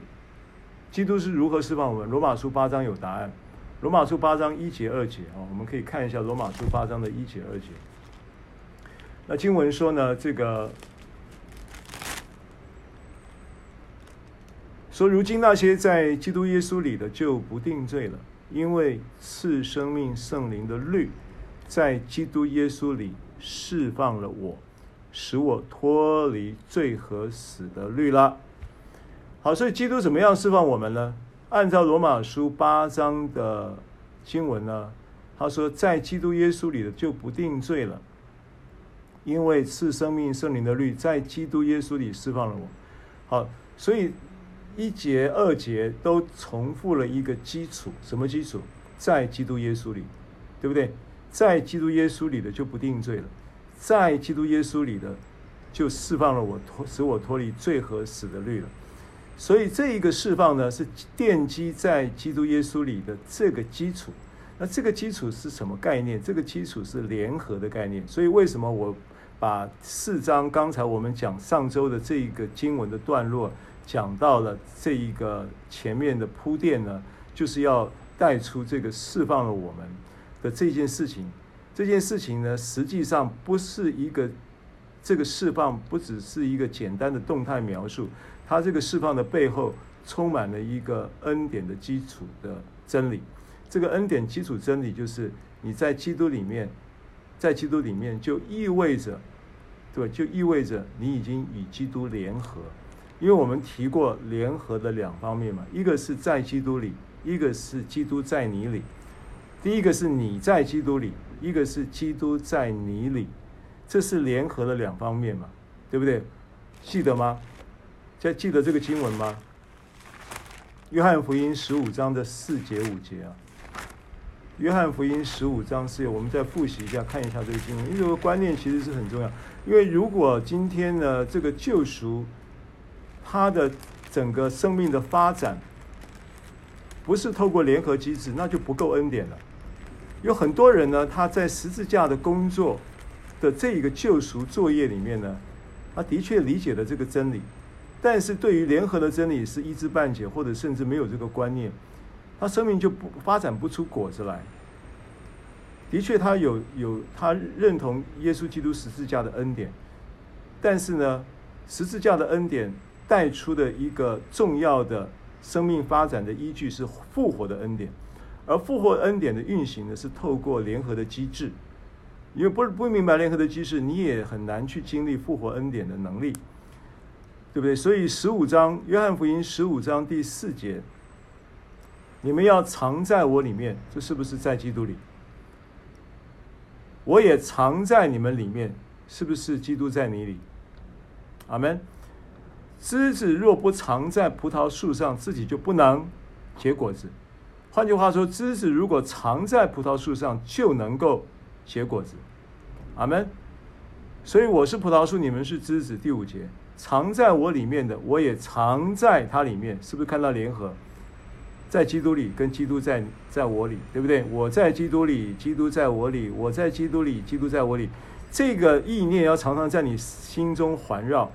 基督是如何释放我们？罗马书八章有答案。罗马书八章一节二节啊，我们可以看一下罗马书八章的一节二节。那经文说呢，这个。说，如今那些在基督耶稣里的就不定罪了，因为赐生命圣灵的律在基督耶稣里释放了我，使我脱离罪和死的律了。好，所以基督怎么样释放我们呢？按照罗马书八章的经文呢，他说，在基督耶稣里的就不定罪了，因为赐生命圣灵的律在基督耶稣里释放了我。好，所以。一节、二节都重复了一个基础，什么基础？在基督耶稣里，对不对？在基督耶稣里的就不定罪了，在基督耶稣里的就释放了我，脱使我脱离罪和死的律了。所以这一个释放呢，是奠基在基督耶稣里的这个基础。那这个基础是什么概念？这个基础是联合的概念。所以为什么我把四章刚才我们讲上周的这一个经文的段落？讲到了这一个前面的铺垫呢，就是要带出这个释放了我们的这件事情。这件事情呢，实际上不是一个这个释放，不只是一个简单的动态描述，它这个释放的背后充满了一个恩典的基础的真理。这个恩典基础真理就是你在基督里面，在基督里面就意味着，对，就意味着你已经与基督联合。因为我们提过联合的两方面嘛，一个是在基督里，一个是基督在你里。第一个是你在基督里，一个是基督在你里，这是联合的两方面嘛，对不对？记得吗？在记得这个经文吗？约翰福音十五章的四节五节啊。约翰福音十五章是，我们再复习一下，看一下这个经文，因为这个观念其实是很重要。因为如果今天呢，这个救赎。他的整个生命的发展，不是透过联合机制，那就不够恩典了。有很多人呢，他在十字架的工作的这一个救赎作业里面呢，他的确理解了这个真理，但是对于联合的真理是一知半解，或者甚至没有这个观念，他生命就不发展不出果子来。的确，他有有他认同耶稣基督十字架的恩典，但是呢，十字架的恩典。带出的一个重要的生命发展的依据是复活的恩典，而复活恩典的运行呢，是透过联合的机制。因为不不明白联合的机制，你也很难去经历复活恩典的能力，对不对？所以十五章约翰福音十五章第四节，你们要藏在我里面，这是不是在基督里？我也藏在你们里面，是不是基督在你里？阿门。枝子若不藏在葡萄树上，自己就不能结果子。换句话说，枝子如果藏在葡萄树上，就能够结果子。阿门。所以我是葡萄树，你们是枝子。第五节，藏在我里面的，我也藏在它里面。是不是看到联合？在基督里，跟基督在在我里，对不对？我在基督里，基督在我里；我在基督里，基督在我里。这个意念要常常在你心中环绕。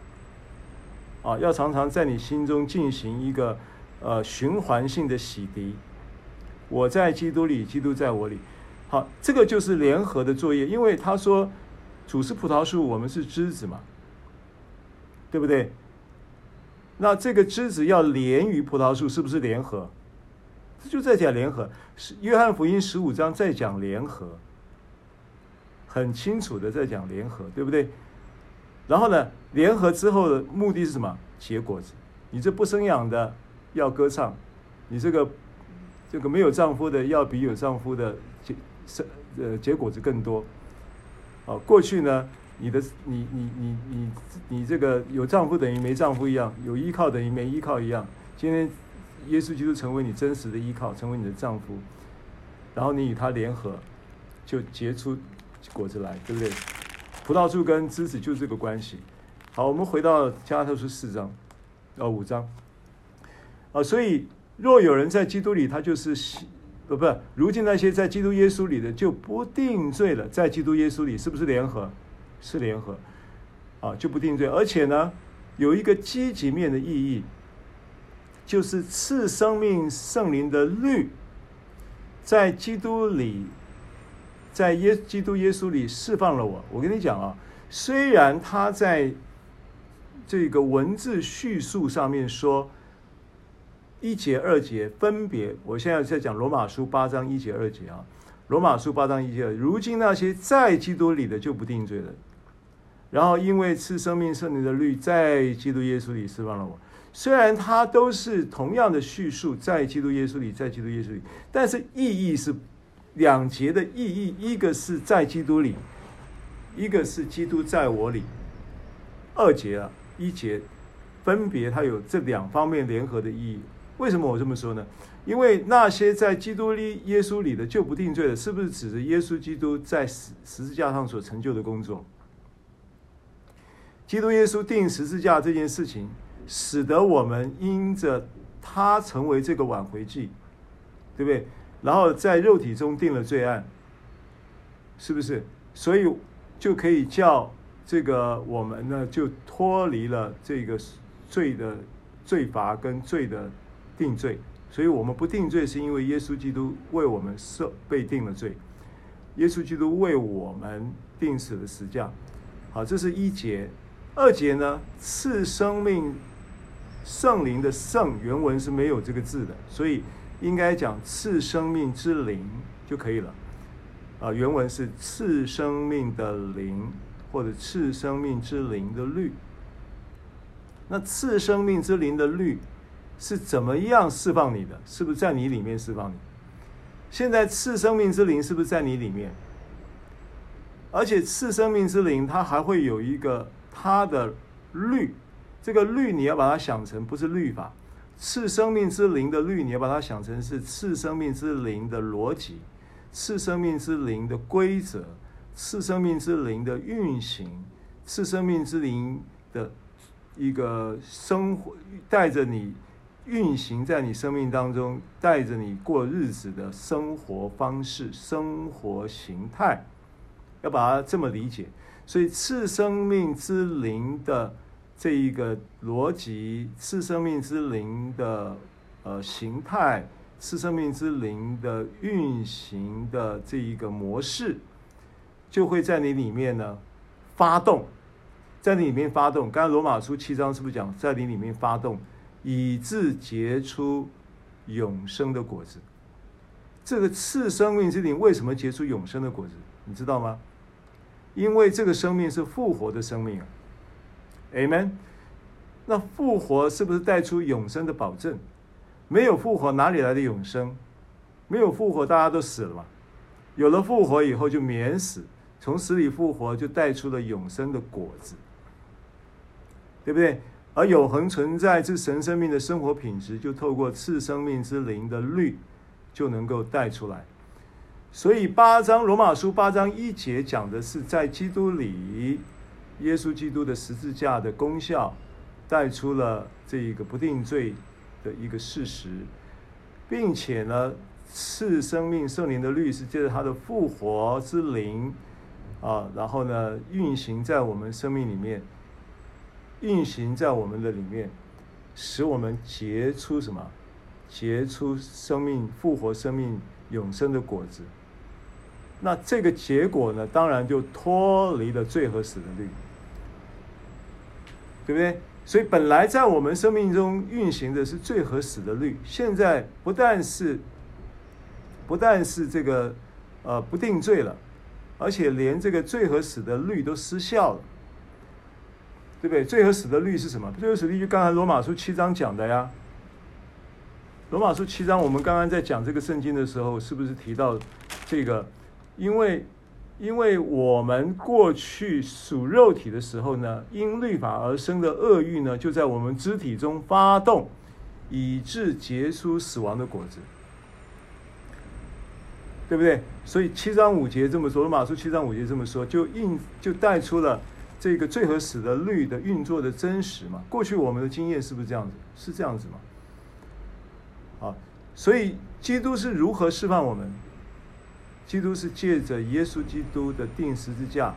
啊，要常常在你心中进行一个呃循环性的洗涤。我在基督里，基督在我里。好，这个就是联合的作业，因为他说主是葡萄树，我们是枝子嘛，对不对？那这个枝子要连于葡萄树，是不是联合？这就在讲联合。约翰福音十五章在讲联合，很清楚的在讲联合，对不对？然后呢，联合之后的目的是什么？结果子。你这不生养的要歌唱，你这个这个没有丈夫的要比有丈夫的结生呃结果子更多。哦，过去呢，你的你你你你你这个有丈夫等于没丈夫一样，有依靠等于没依靠一样。今天耶稣基督成为你真实的依靠，成为你的丈夫，然后你与他联合，就结出果子来，对不对？葡萄树跟枝子就是这个关系。好，我们回到加拉太书四章，呃，五章，啊，所以若有人在基督里，他就是，呃，不是，如今那些在基督耶稣里的就不定罪了。在基督耶稣里，是不是联合？是联合，啊，就不定罪。而且呢，有一个积极面的意义，就是赐生命圣灵的律，在基督里。在耶基督耶稣里释放了我。我跟你讲啊，虽然他在这个文字叙述上面说一节二节分别，我现在在讲罗马书八章一节二节啊，罗马书八章一节二，如今那些在基督里的就不定罪了。然后因为赐生命圣灵的律在基督耶稣里释放了我。虽然它都是同样的叙述，在基督耶稣里，在基督耶稣里，但是意义是。两节的意义，一个是在基督里，一个是基督在我里。二节啊，一节分别它有这两方面联合的意义。为什么我这么说呢？因为那些在基督里耶稣里的就不定罪的，是不是指着耶稣基督在十十字架上所成就的工作？基督耶稣钉十字架这件事情，使得我们因着他成为这个挽回祭，对不对？然后在肉体中定了罪案，是不是？所以就可以叫这个我们呢，就脱离了这个罪的罪罚跟罪的定罪。所以我们不定罪，是因为耶稣基督为我们受被定了罪。耶稣基督为我们钉死了十字架。好，这是一节。二节呢，赐生命圣灵的圣原文是没有这个字的，所以。应该讲赐生命之灵就可以了，啊，原文是赐生命的灵，或者赐生命之灵的律。那赐生命之灵的律是怎么样释放你的？是不是在你里面释放你？现在赐生命之灵是不是在你里面？而且赐生命之灵它还会有一个它的律，这个律你要把它想成不是律法。赐生命之灵的律，你要把它想成是赐生命之灵的逻辑，赐生命之灵的规则，赐生命之灵的运行，赐生命之灵的一个生活，带着你运行在你生命当中，带着你过日子的生活方式、生活形态，要把它这么理解。所以赐生命之灵的。这一个逻辑，赐生命之灵的呃形态，赐生命之灵的运行的这一个模式，就会在你里面呢发动，在你里面发动。刚才罗马书七章是不是讲在你里面发动，以致结出永生的果子？这个赐生命之灵为什么结出永生的果子？你知道吗？因为这个生命是复活的生命啊。Amen。那复活是不是带出永生的保证？没有复活，哪里来的永生？没有复活，大家都死了嘛。有了复活以后，就免死，从死里复活，就带出了永生的果子，对不对？而永恒存在之神生命的生活品质，就透过赐生命之灵的律，就能够带出来。所以八章罗马书八章一节讲的是在基督里。耶稣基督的十字架的功效，带出了这一个不定罪的一个事实，并且呢，赐生命圣灵的律是借着他的复活之灵啊，然后呢，运行在我们生命里面，运行在我们的里面，使我们结出什么？结出生命、复活生命、永生的果子。那这个结果呢，当然就脱离了罪和死的律。对不对？所以本来在我们生命中运行的是罪和死的律，现在不但是不但是这个呃不定罪了，而且连这个罪和死的律都失效了。对不对？罪和死的律是什么？罪和死的律就刚才罗马书七章讲的呀。罗马书七章，我们刚刚在讲这个圣经的时候，是不是提到这个？因为，因为我们过去属肉体的时候呢，因律法而生的恶欲呢，就在我们肢体中发动，以致结出死亡的果子。对不对？所以七章五节这么说，罗马书七章五节这么说，就印就带出了这个罪和死的律的运作的真实嘛。过去我们的经验是不是这样子？是这样子吗？啊，所以基督是如何释放我们？基督是借着耶稣基督的钉十字架，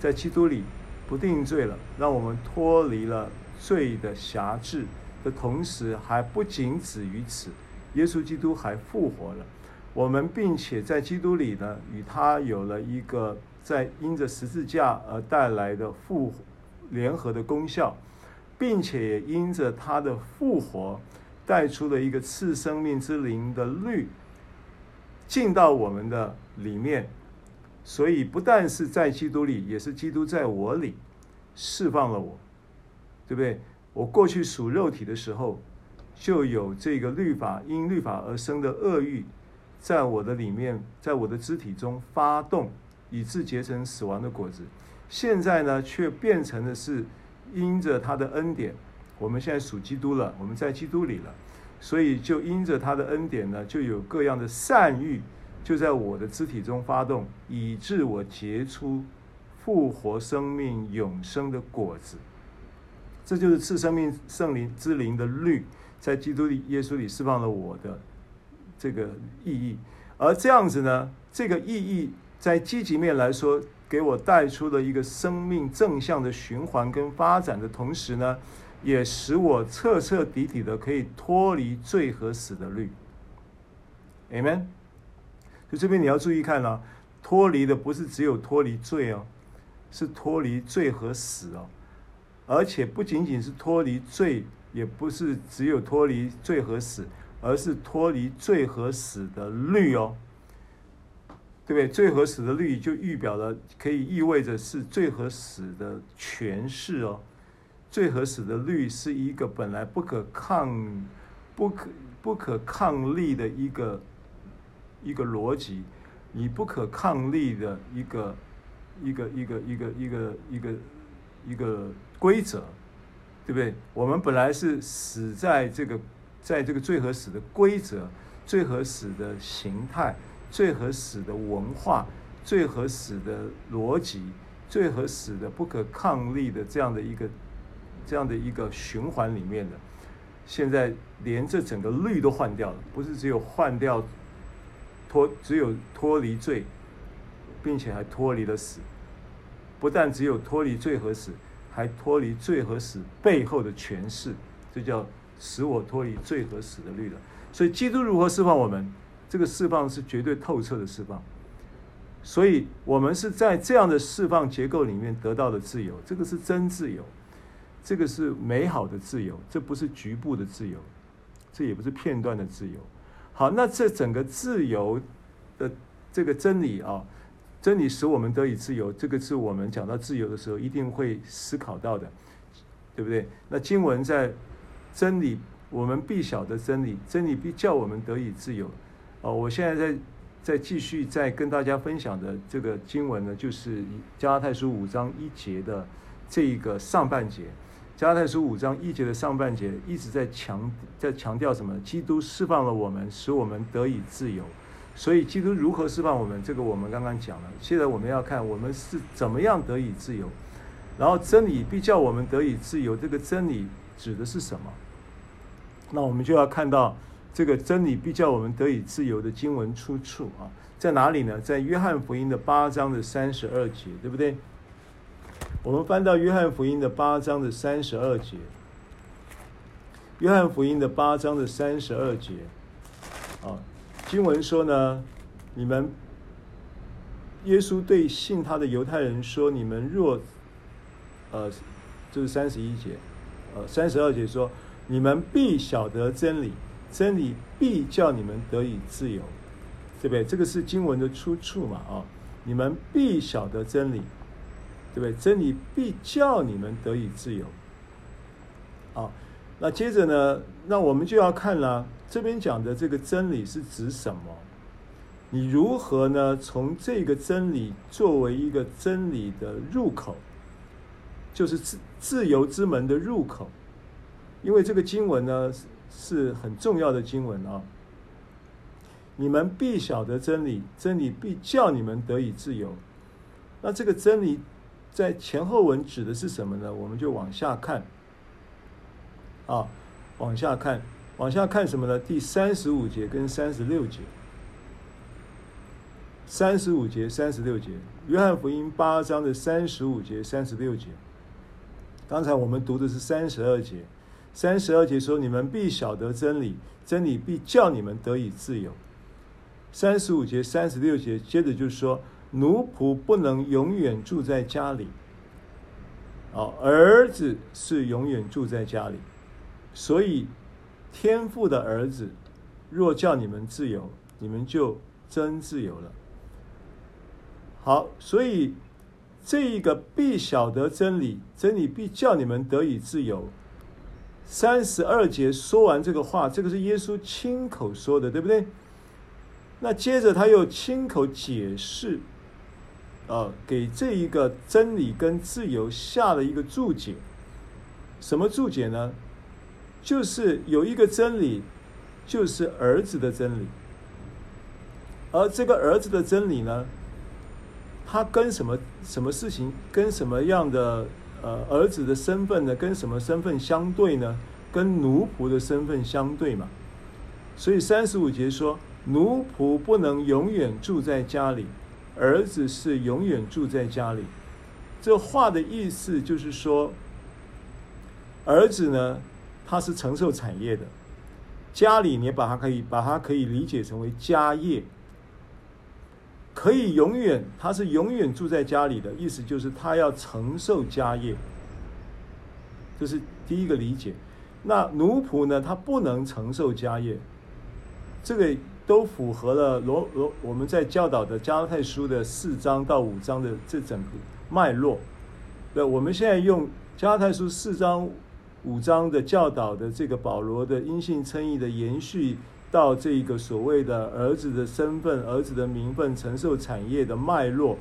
在基督里不定罪了，让我们脱离了罪的辖制的同时，还不仅止于此，耶稣基督还复活了。我们并且在基督里呢，与他有了一个在因着十字架而带来的复联合的功效，并且也因着他的复活带出了一个赐生命之灵的律进到我们的里面，所以不但是在基督里，也是基督在我里释放了我，对不对？我过去属肉体的时候，就有这个律法因律法而生的恶欲。在我的里面，在我的肢体中发动，以致结成死亡的果子。现在呢，却变成的是因着他的恩典，我们现在属基督了，我们在基督里了，所以就因着他的恩典呢，就有各样的善欲，就在我的肢体中发动，以致我结出复活生命永生的果子。这就是赐生命圣灵之灵的律，在基督里耶稣里释放了我的。这个意义，而这样子呢，这个意义在积极面来说，给我带出了一个生命正向的循环跟发展的同时呢，也使我彻彻底底的可以脱离罪和死的律。Amen。就这边你要注意看了，脱离的不是只有脱离罪哦，是脱离罪和死哦，而且不仅仅是脱离罪，也不是只有脱离罪和死。而是脱离罪和死的律哦，对不对？罪和死的律就预表了，可以意味着是罪和死的诠释哦。最合适的律是一个本来不可抗、不可不可抗力的一个一个逻辑，你不可抗力的一个一个一个一个一个一个一个规则，对不对？我们本来是死在这个。在这个最合适的规则、最合适的形态、最合适的文化、最合适的逻辑、最合适的不可抗力的这样的一个、这样的一个循环里面的，现在连这整个律都换掉了，不是只有换掉脱，只有脱离罪，并且还脱离了死，不但只有脱离罪和死，还脱离罪和死背后的诠释，这叫。使我脱离罪和死的律了，所以基督如何释放我们？这个释放是绝对透彻的释放，所以我们是在这样的释放结构里面得到的自由，这个是真自由，这个是美好的自由，这不是局部的自由，这也不是片段的自由。好，那这整个自由的这个真理啊，真理使我们得以自由，这个是我们讲到自由的时候一定会思考到的，对不对？那经文在。真理，我们必晓得真理，真理必叫我们得以自由。哦，我现在在在继续在跟大家分享的这个经文呢，就是加拉太书五章一节的这一个上半节。加太书五章一节的上半节一直在强在强调什么？基督释放了我们，使我们得以自由。所以基督如何释放我们？这个我们刚刚讲了。现在我们要看我们是怎么样得以自由。然后真理必叫我们得以自由。这个真理。指的是什么？那我们就要看到这个真理必叫我们得以自由的经文出处啊，在哪里呢？在约翰福音的八章的三十二节，对不对？我们翻到约翰福音的八章的三十二节，约翰福音的八章的三十二节啊，经文说呢，你们耶稣对信他的犹太人说：“你们若呃，这是三十一节。”呃，三十二节说：“你们必晓得真理，真理必叫你们得以自由，对不对？这个是经文的出处嘛？啊，你们必晓得真理，对不对？真理必叫你们得以自由。好，那接着呢，那我们就要看了，这边讲的这个真理是指什么？你如何呢？从这个真理作为一个真理的入口，就是自自由之门的入口，因为这个经文呢是很重要的经文啊。你们必晓得真理，真理必叫你们得以自由。那这个真理在前后文指的是什么呢？我们就往下看。啊，往下看，往下看什么呢？第三十五节跟三十六节。三十五节、三十六节，约翰福音八章的三十五节、三十六节。刚才我们读的是三十二节，三十二节说：“你们必晓得真理，真理必叫你们得以自由。”三十五节、三十六节接着就说：“奴仆不能永远住在家里，哦，儿子是永远住在家里。所以，天父的儿子若叫你们自由，你们就真自由了。”好，所以这一个必晓得真理，真理必叫你们得以自由。三十二节说完这个话，这个是耶稣亲口说的，对不对？那接着他又亲口解释，呃，给这一个真理跟自由下了一个注解。什么注解呢？就是有一个真理，就是儿子的真理，而这个儿子的真理呢，他跟什么什么事情，跟什么样的呃儿子的身份呢？跟什么身份相对呢？跟奴仆的身份相对嘛。所以三十五节说，奴仆不能永远住在家里，儿子是永远住在家里。这话的意思就是说，儿子呢，他是承受产业的，家里你把它可以把它可以理解成为家业。可以永远，他是永远住在家里的意思，就是他要承受家业，这是第一个理解。那奴仆呢？他不能承受家业，这个都符合了罗罗我们在教导的加拉太书的四章到五章的这整个脉络。对，我们现在用加拉太书四章五章的教导的这个保罗的因信称义的延续。到这个所谓的儿子的身份、儿子的名分、承受产业的脉络，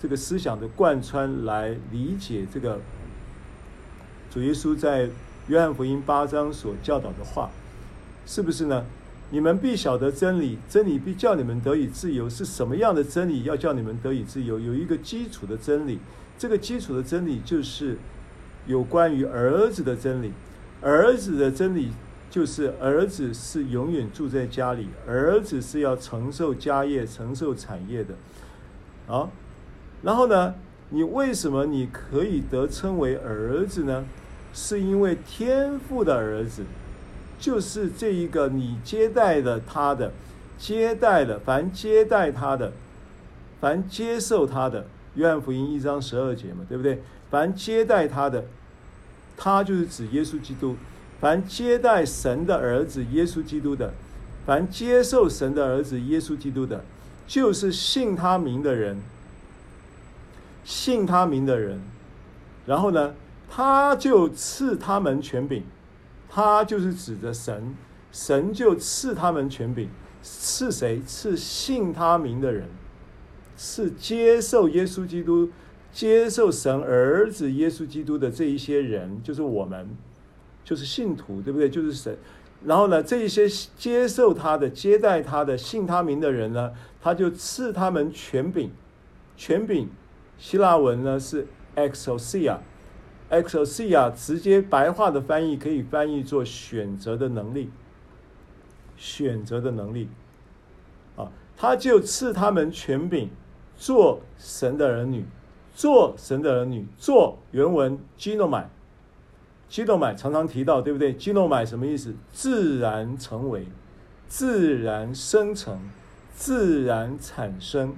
这个思想的贯穿来理解这个主耶稣在约翰福音八章所教导的话，是不是呢？你们必晓得真理，真理必叫你们得以自由。是什么样的真理要叫你们得以自由？有一个基础的真理，这个基础的真理就是有关于儿子的真理，儿子的真理。就是儿子是永远住在家里，儿子是要承受家业、承受产业的，啊，然后呢，你为什么你可以得称为儿子呢？是因为天父的儿子，就是这一个你接待了他的，接待了凡接待他的，凡接受他的，约翰福音一章十二节嘛，对不对？凡接待他的，他就是指耶稣基督。凡接待神的儿子耶稣基督的，凡接受神的儿子耶稣基督的，就是信他名的人。信他名的人，然后呢，他就赐他们权柄。他就是指着神，神就赐他们权柄。赐谁？赐信他名的人，是接受耶稣基督、接受神儿子耶稣基督的这一些人，就是我们。就是信徒，对不对？就是神。然后呢，这一些接受他的、接待他的、信他名的人呢，他就赐他们权柄。权柄，希腊文呢是 exocia exousia，exousia 直接白话的翻译可以翻译做选择的能力。选择的能力，啊，他就赐他们权柄，做神的儿女，做神的儿女，做原文 ginomai 基诺买常常提到，对不对？基诺买什么意思？自然成为，自然生成，自然产生。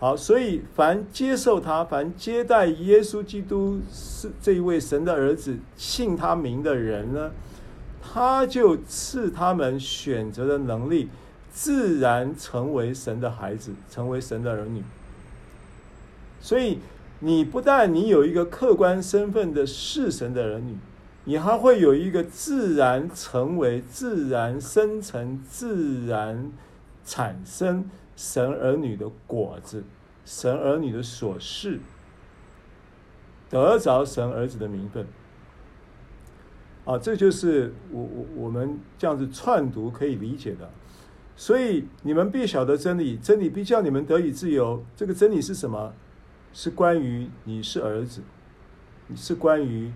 好，所以凡接受他，凡接待耶稣基督是这一位神的儿子，信他名的人呢，他就赐他们选择的能力，自然成为神的孩子，成为神的儿女。所以你不但你有一个客观身份的是神的儿女，你还会有一个自然成为、自然生成、自然产生神儿女的果子，神儿女的所事，得着神儿子的名分。啊，这就是我我我们这样子串读可以理解的。所以你们必晓得真理，真理必叫你们得以自由。这个真理是什么？是关于你是儿子，是关于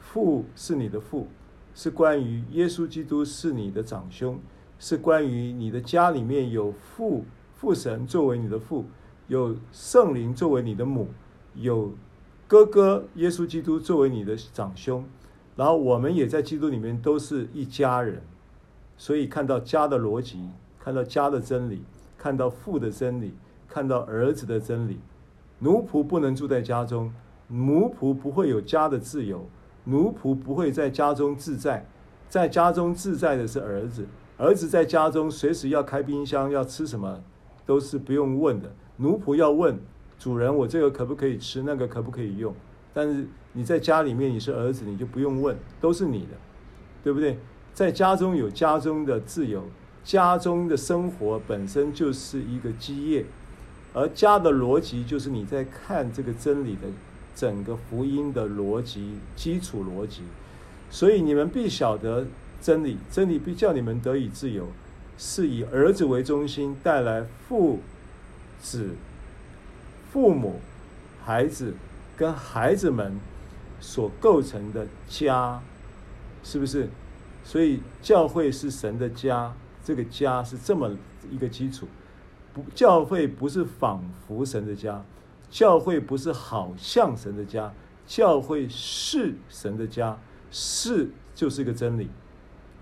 父是你的父，是关于耶稣基督是你的长兄，是关于你的家里面有父父神作为你的父，有圣灵作为你的母，有哥哥耶稣基督作为你的长兄，然后我们也在基督里面都是一家人。所以看到家的逻辑，看到家的真理，看到父的真理，看到儿子的真理。奴仆不能住在家中，奴仆不会有家的自由，奴仆不会在家中自在，在家中自在的是儿子。儿子在家中随时要开冰箱，要吃什么都是不用问的。奴仆要问主人：“我这个可不可以吃？那个可不可以用？”但是你在家里面，你是儿子，你就不用问，都是你的，对不对？在家中有家中的自由，家中的生活本身就是一个基业，而家的逻辑就是你在看这个真理的整个福音的逻辑基础逻辑，所以你们必晓得真理，真理必叫你们得以自由，是以儿子为中心，带来父子、父母、孩子跟孩子们所构成的家，是不是？所以教会是神的家，这个家是这么一个基础。不，教会不是仿佛神的家，教会不是好像神的家，教会是神的家，是就是一个真理。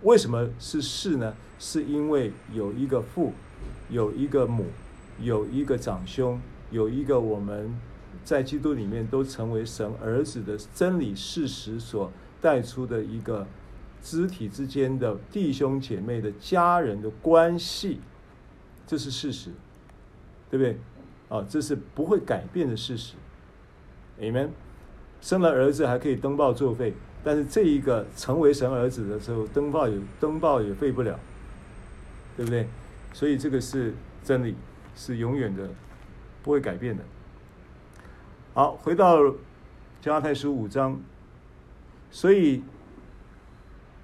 为什么是是呢？是因为有一个父，有一个母，有一个长兄，有一个我们在基督里面都成为神儿子的真理事实所带出的一个。肢体之间的弟兄姐妹的家人的关系，这是事实，对不对？啊，这是不会改变的事实。Amen。生了儿子还可以登报作废，但是这一个成为神儿子的时候，登报也登报也废不了，对不对？所以这个是真理，是永远的，不会改变的。好，回到加太书五章，所以。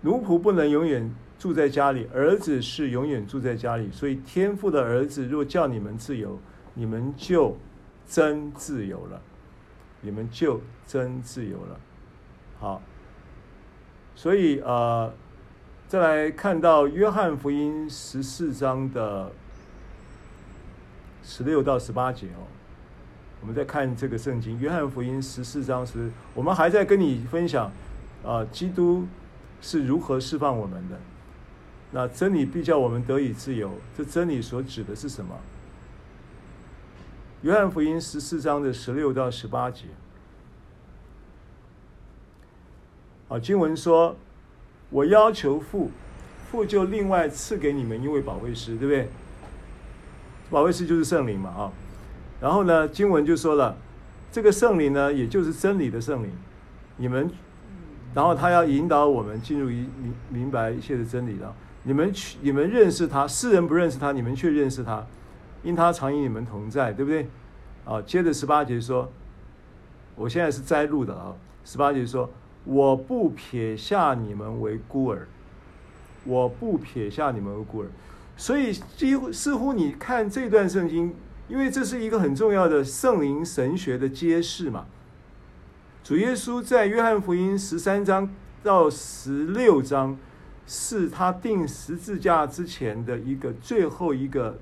奴仆不能永远住在家里，儿子是永远住在家里。所以天父的儿子若叫你们自由，你们就真自由了。你们就真自由了。好，所以呃，再来看到约翰福音十四章的十六到十八节哦。我们再看这个圣经，约翰福音十四章十，我们还在跟你分享啊、基督。是如何释放我们的？那真理必叫我们得以自由。这真理所指的是什么？约翰福音十四章的十六到十八节。啊，经文说：“我要求父，父就另外赐给你们一位保惠师，对不对？保惠师就是圣灵嘛，啊。然后呢，经文就说了，这个圣灵呢，也就是真理的圣灵，你们。”然后他要引导我们进入一明明白一切的真理了。你们去，你们认识他，世人不认识他，你们却认识他，因他常与你们同在，对不对？啊，接着十八节说，我现在是摘录的啊。十八节说，我不撇下你们为孤儿，我不撇下你们为孤儿。所以几乎似乎你看这段圣经，因为这是一个很重要的圣灵神学的揭示嘛。主耶稣在约翰福音十三章到十六章，是他钉十字架之前的一个最后一个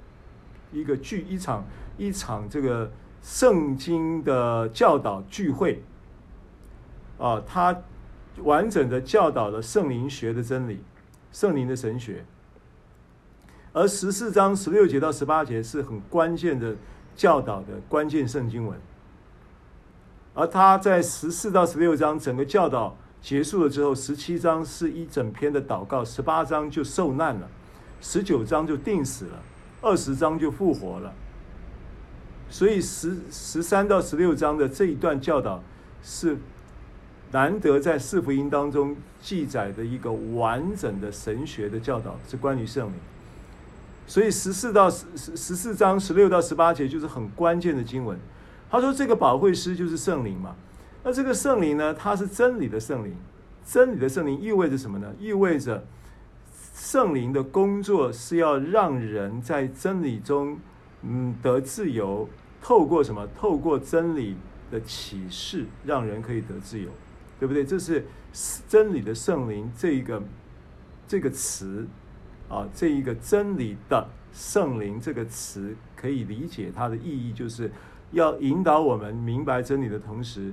一个聚一场一场这个圣经的教导聚会啊，他完整的教导了圣灵学的真理，圣灵的神学。而十四章十六节到十八节是很关键的教导的关键圣经文。而他在十四到十六章整个教导结束了之后，十七章是一整篇的祷告，十八章就受难了，十九章就定死了，二十章就复活了。所以十十三到十六章的这一段教导是难得在四福音当中记载的一个完整的神学的教导，是关于圣灵。所以十四到十十四章十六到十八节就是很关键的经文。他说这个保惠师就是圣灵嘛。那这个圣灵呢，它是真理的圣灵。真理的圣灵意味着什么呢？意味着圣灵的工作是要让人在真理中，嗯，得自由。透过什么？透过真理的启示，让人可以得自由，对不对？这是真理的圣灵这一个这个词啊，这一个真理的圣灵这个词可以理解它的意义，就是要引导我们明白真理的同时，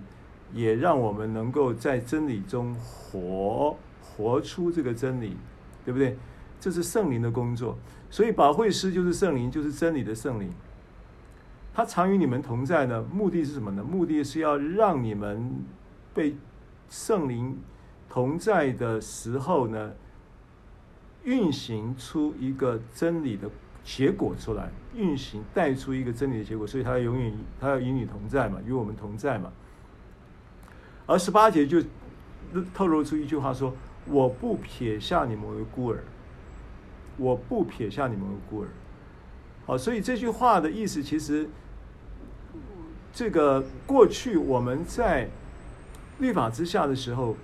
也让我们能够在真理中活活出这个真理，对不对？这是圣灵的工作。所以保惠师就是圣灵，就是真理的圣灵。他常与你们同在呢，目的是什么呢？目的是要让你们被圣灵同在的时候呢，运行出一个真理的结果出来，运行带出一个真理的结果。所以他永远他要与你同在嘛，与我们同在嘛。而十八节就透露出一句话说：“我不撇下你们为孤儿，我不撇下你们为孤儿。”好，所以这句话的意思其实。这个过去我们在律法之下的时候，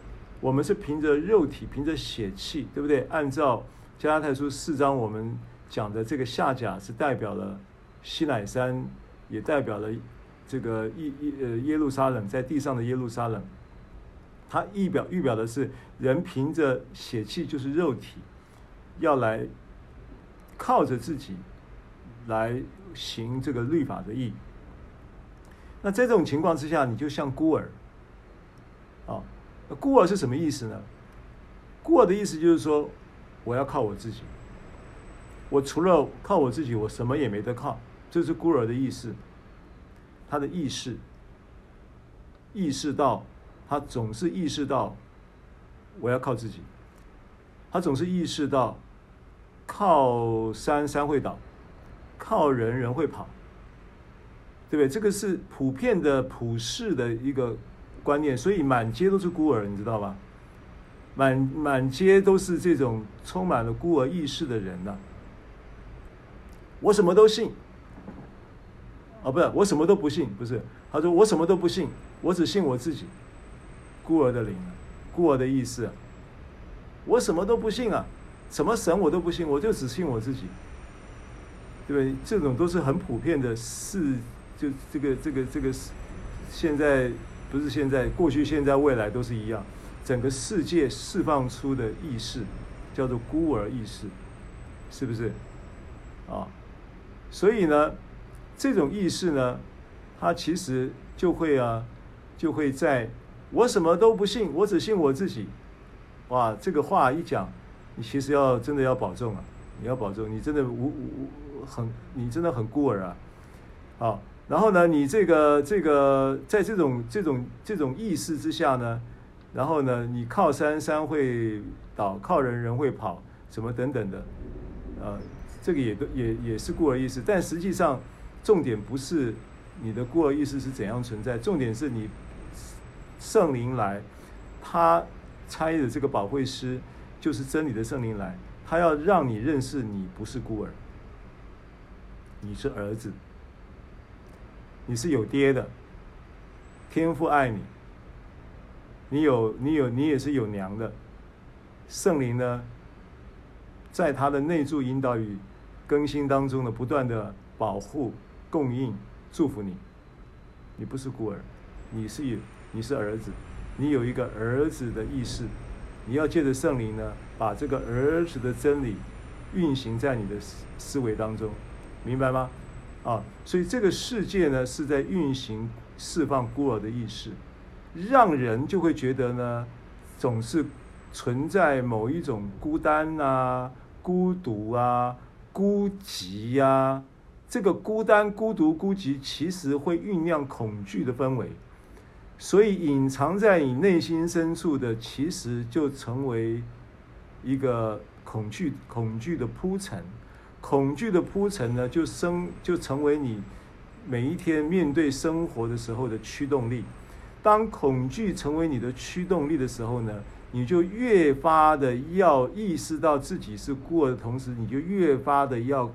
我们是凭着肉体，凭着血气，对不对？按照加拉太书四章我们讲的这个下甲是代表了西乃山，也代表了这个耶耶呃耶路撒冷，在地上的耶路撒冷。它预表预表的是人凭着血气，就是肉体，要来靠着自己来行这个律法的义。那在这种情况之下，你就像孤儿，孤儿是什么意思呢？孤儿的意思就是说，我要靠我自己，我除了靠我自己，我什么也没得靠，这是孤儿的意思。他的意识，意识到，他总是意识到，我要靠自己，他总是意识到，靠山山会倒，靠人人会跑。对不对？这个是普遍的、普世的一个观念，所以满街都是孤儿，你知道吧？满满街都是这种充满了孤儿意识的人呐、我什么都信，哦，不是，我什么都不信，不是。他说我什么都不信，我只信我自己。孤儿的灵，孤儿的意思，我什么都不信啊，什么神我都不信，我就只信我自己。对不对？这种都是很普遍的事。就这个这个这个，现在不是现在，过去、现在、未来都是一样。整个世界释放出的意识叫做孤儿意识，是不是？啊，所以呢，这种意识呢，它其实就会啊，就会在我什么都不信，我只信我自己。哇，这个话一讲，你其实要真的要保重啊，你要保重，你真的无无很，你真的很孤儿啊，啊。然后呢，你这个这个在这种这种这种意识之下呢，然后呢，你靠山山会倒，靠人人会跑，什么等等的，呃，这个也都也也是孤儿意识。但实际上，重点不是你的孤儿意识是怎样存在，重点是你圣灵来，他差的这个保惠师就是真理的圣灵来，他要让你认识你不是孤儿，你是儿子。你是有爹的，天父爱你，你有你有你也是有娘的，圣灵呢，在他的内住引导与更新当中呢，不断的保护、供应、祝福你。你不是孤儿，你是有你是儿子，你有一个儿子的意识，你要借着圣灵呢，把这个儿子的真理运行在你的思思维当中，明白吗？啊，所以这个世界呢，是在运行释放孤儿的意识，让人就会觉得呢，总是存在某一种孤单啊、孤独啊、孤寂呀、啊。这个孤单、孤独、孤寂，其实会酝酿恐惧的氛围，所以隐藏在你内心深处的，其实就成为一个恐惧、恐惧的铺陈。恐惧的铺陈呢，就生就成为你每一天面对生活的时候的驱动力。当恐惧成为你的驱动力的时候呢，你就越发的要意识到自己是孤儿的同时，你就越发的要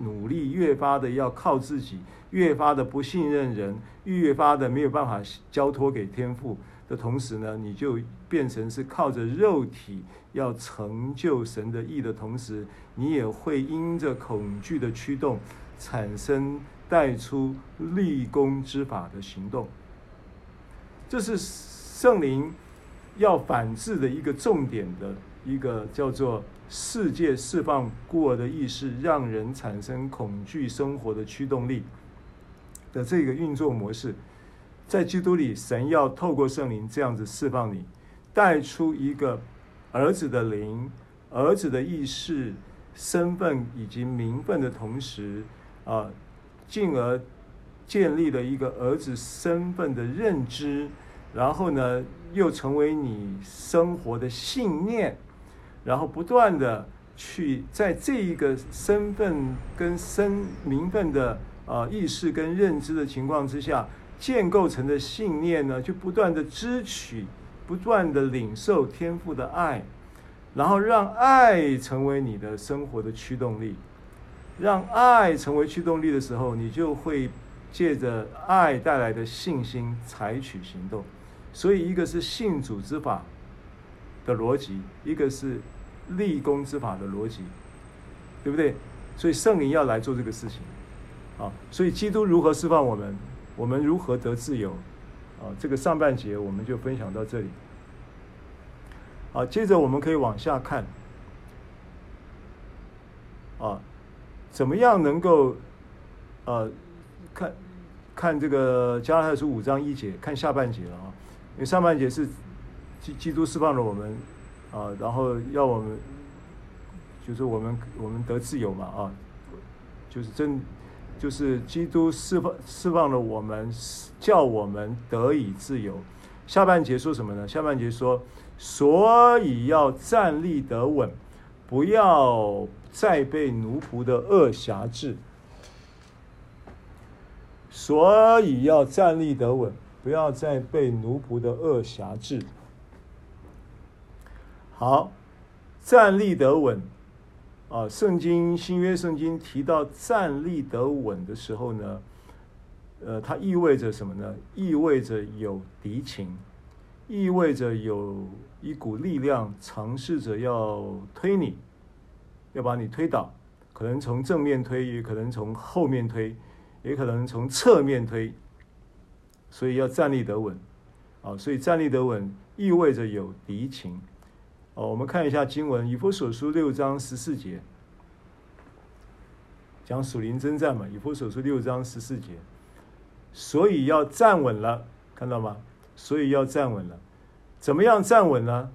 努力，越发的要靠自己，越发的不信任人，越发的没有办法交托给天父的同时呢，你就变成是靠着肉体要成就神的意的同时，你也会因着恐惧的驱动，产生带出立功之法的行动。这是圣灵要反制的一个重点的一个叫做世界释放孤儿的意识，让人产生恐惧生活的驱动力的这个运作模式，在基督里，神要透过圣灵这样子释放你，带出一个儿子的灵、儿子的意识、身份以及名分的同时，啊，进而。建立了一个儿子身份的认知，然后呢，又成为你生活的信念，然后不断的去在这一个身份跟身名分的啊意识跟认知的情况之下，建构成的信念呢，就不断的支取，不断的领受天父的爱，然后让爱成为你的生活的驱动力，让爱成为驱动力的时候，你就会。借着爱带来的信心采取行动，所以一个是信主之法的逻辑，一个是立功之法的逻辑，对不对？所以圣灵要来做这个事情，啊，所以基督如何释放我们，我们如何得自由，啊，这个上半节我们就分享到这里，啊，接着我们可以往下看，啊，怎么样能够，呃。看，看这个加拉太书五章一节，看下半节了啊，因为上半节是基基督释放了我们啊，然后要我们就是我们我们得自由嘛啊，就是真就是基督释放释放了我们，叫我们得以自由。下半节说什么呢？下半节说，所以要站立得稳，不要再被奴仆的恶挟制。所以要站立得稳，不要再被奴仆的恶挟制。好，站立得稳啊！圣经新约圣经提到站立得稳的时候呢，呃，它意味着什么呢？意味着有敌情，意味着有一股力量尝试着要推你，要把你推倒，可能从正面推，也可能从后面推。也可能从侧面推，所以要站立得稳，啊，所以站立得稳意味着有敌情，哦，我们看一下经文，以弗所书六章十四节，讲属灵征战嘛，以弗所书六章十四节，所以要站稳了，看到吗？所以要站稳了，怎么样站稳呢？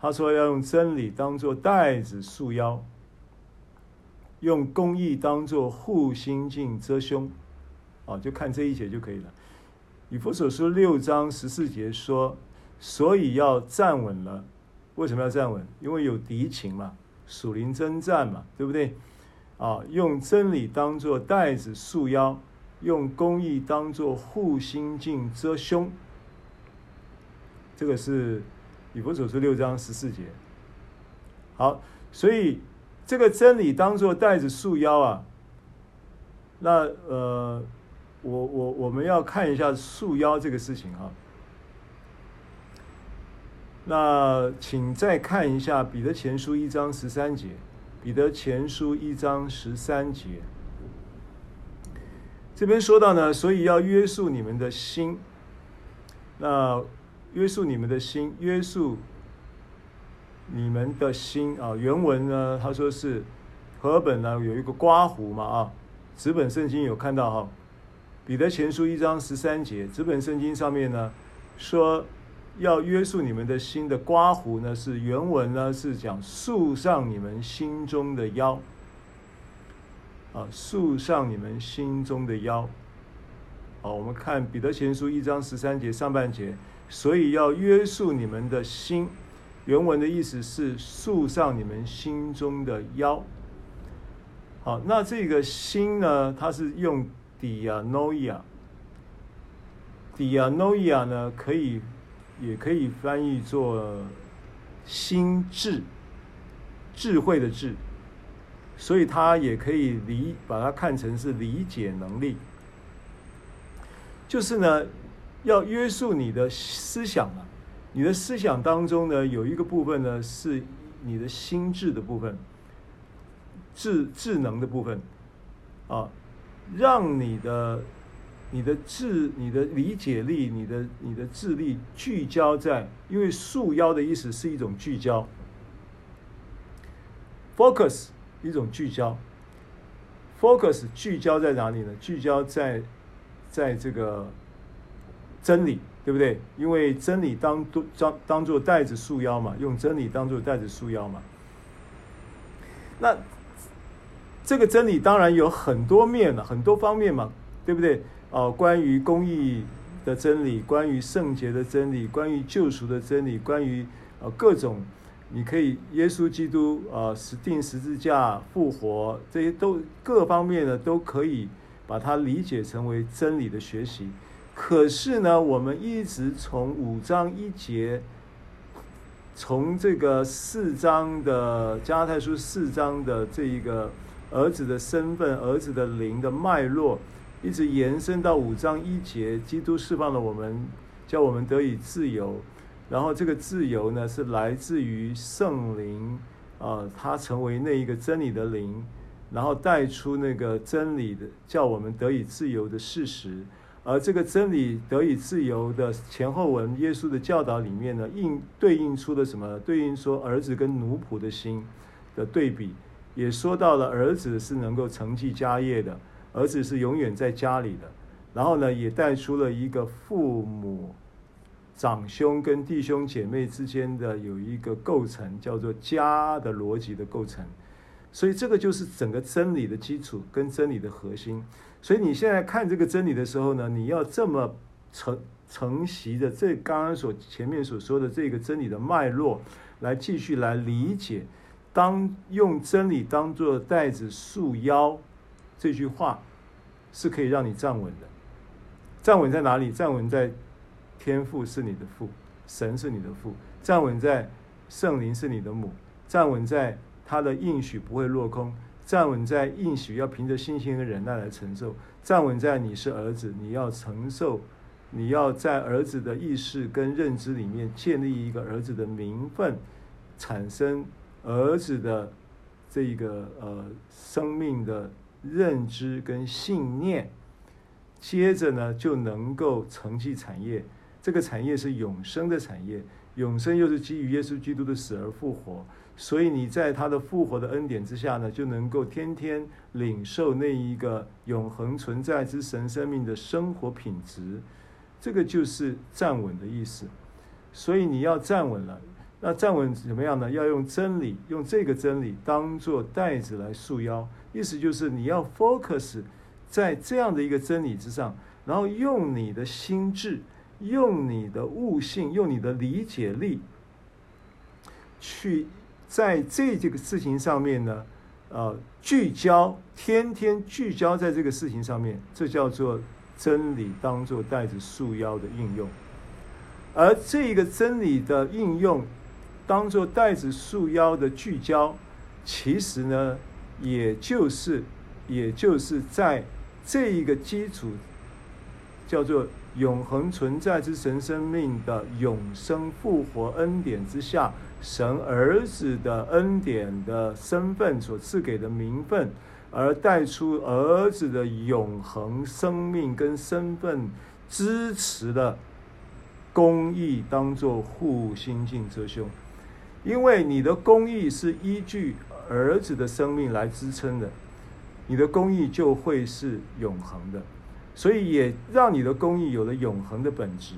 他说要用真理当作带子束腰，用公义当作护心镜遮胸。啊，就看这一节就可以了。以弗所书六章十四节说，所以要站稳了。为什么要站稳？因为有敌情嘛，属灵征战嘛，对不对？啊，用真理当作带子束腰，用公义当作护心镜遮胸。这个是以弗所书六章十四节。好，所以这个真理当作带子束腰啊，那呃。我我我们要看一下束腰这个事情哈。那请再看一下彼得前书一章十三节，彼得前书一章十三节，这边说到呢，所以要约束你们的心。那约束你们的心，约束你们的心啊。原文呢，他说是和本呢有一个刮胡嘛啊，纸本圣经有看到哈。彼得前书一章十三节，这本圣经上面呢说要约束你们的心的刮胡呢是原文呢是讲束上你们心中的腰啊，束上你们心中的腰。好，我们看彼得前书一章十三节上半节，所以要约束你们的心，原文的意思是束上你们心中的腰。好，那这个心呢，它是用。dianoia，dianoia 呢可以也可以翻译作心智，智慧的智，所以它也可以理把它看成是理解能力，就是呢要约束你的思想啊，你的思想当中呢有一个部分呢是你的心智的部分。智智能的部分，啊，让你的、你的智、你的理解力、你的、你的智力聚焦在，因为束腰的意思是一种聚焦，focus 一种聚焦，focus 聚焦在哪里呢？聚焦在，在这个真理，对不对？因为真理当当当做袋子束腰嘛，用真理当做袋子束腰嘛，那。这个真理当然有很多面了，很多方面嘛，对不对？哦、关于公义的真理，关于圣洁的真理，关于救赎的真理，关于呃各种，你可以耶稣基督啊，死、呃、钉十字架复活，这些都各方面呢都可以把它理解成为真理的学习。可是呢，我们一直从五章一节，从这个四章的加太书四章的这一个。儿子的身份，儿子的灵的脉络，一直延伸到五章一节，基督释放了我们，叫我们得以自由。然后这个自由呢，是来自于圣灵，啊、他成为那一个真理的灵，然后带出那个真理的，叫我们得以自由的事实。而这个真理得以自由的前后文，耶稣的教导里面呢，应对应出了什么？对应说儿子跟奴仆的心的对比。也说到了儿子是能够承继家业的，儿子是永远在家里的。然后呢，也带出了一个父母、长兄跟弟兄姐妹之间的有一个构成，叫做家的逻辑的构成。所以这个就是整个真理的基础跟真理的核心。所以你现在看这个真理的时候呢，你要这么承承袭的这刚刚所前面所说的这个真理的脉络，来继续来理解。当用真理当做带子束腰，这句话是可以让你站稳的。站稳在哪里？站稳在天父是你的父，神是你的父；站稳在圣灵是你的母；站稳在他的应许不会落空；站稳在应许要凭着信心和忍耐来承受；站稳在你是儿子，你要承受，你要在儿子的意识跟认知里面建立一个儿子的名分，产生。儿子的这个呃生命的认知跟信念，接着呢就能够承继产业。这个产业是永生的产业，永生又是基于耶稣基督的死而复活。所以你在他的复活的恩典之下呢，就能够天天领受那一个永恒存在之神生命的生活品质。这个就是站稳的意思。所以你要站稳了。那站稳怎么样呢？要用真理，用这个真理当做带子来束腰，意思就是你要 focus 在这样的一个真理之上，然后用你的心智，用你的悟性，用你的理解力，去在这这个事情上面呢，呃，聚焦，天天聚焦在这个事情上面，这叫做真理当做带子束腰的应用，而这个真理的应用。当做带子束腰的聚焦，其实呢，也就是，也就是在这一个基础，叫做永恒存在之神生命的永生复活恩典之下，神儿子的恩典的身份所赐给的名分，而带出儿子的永恒生命跟身份支持的公义，当做护心镜遮胸。因为你的公义是依据儿子的生命来支撑的，你的公义就会是永恒的，所以也让你的公义有了永恒的本质，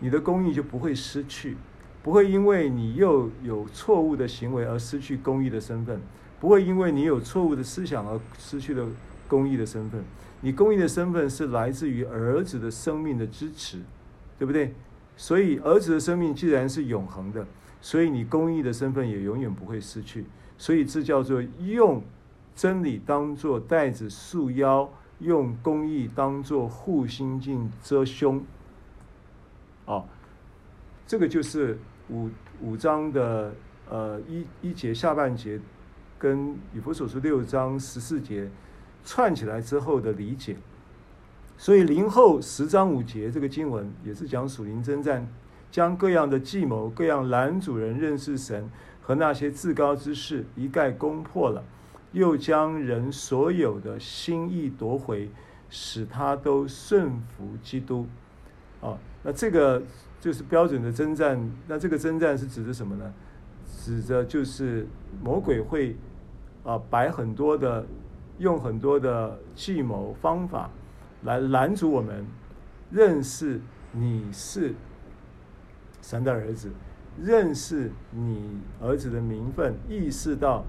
你的公义就不会失去，不会因为你又有错误的行为而失去公义的身份，不会因为你有错误的思想而失去了公义的身份。你公义的身份是来自于儿子的生命的支持，对不对？所以儿子的生命既然是永恒的。所以你公义的身份也永远不会失去，所以这叫做用真理当做带子束腰，用公义当作护心镜遮胸。哦，这个就是五五章的呃一一节下半节，跟以弗所书六章十四节串起来之后的理解。所以灵后十章五节这个经文也是讲属灵征战，将各样的计谋、各样拦阻人认识神和那些至高之事一概攻破了，又将人所有的心意夺回，使他都顺服基督。啊。那这个就是标准的征战。那这个征战是指的什么呢？指的就是魔鬼会啊摆很多的，用很多的计谋方法来拦阻我们认识你是神的儿子，认识你儿子的名分，意识到。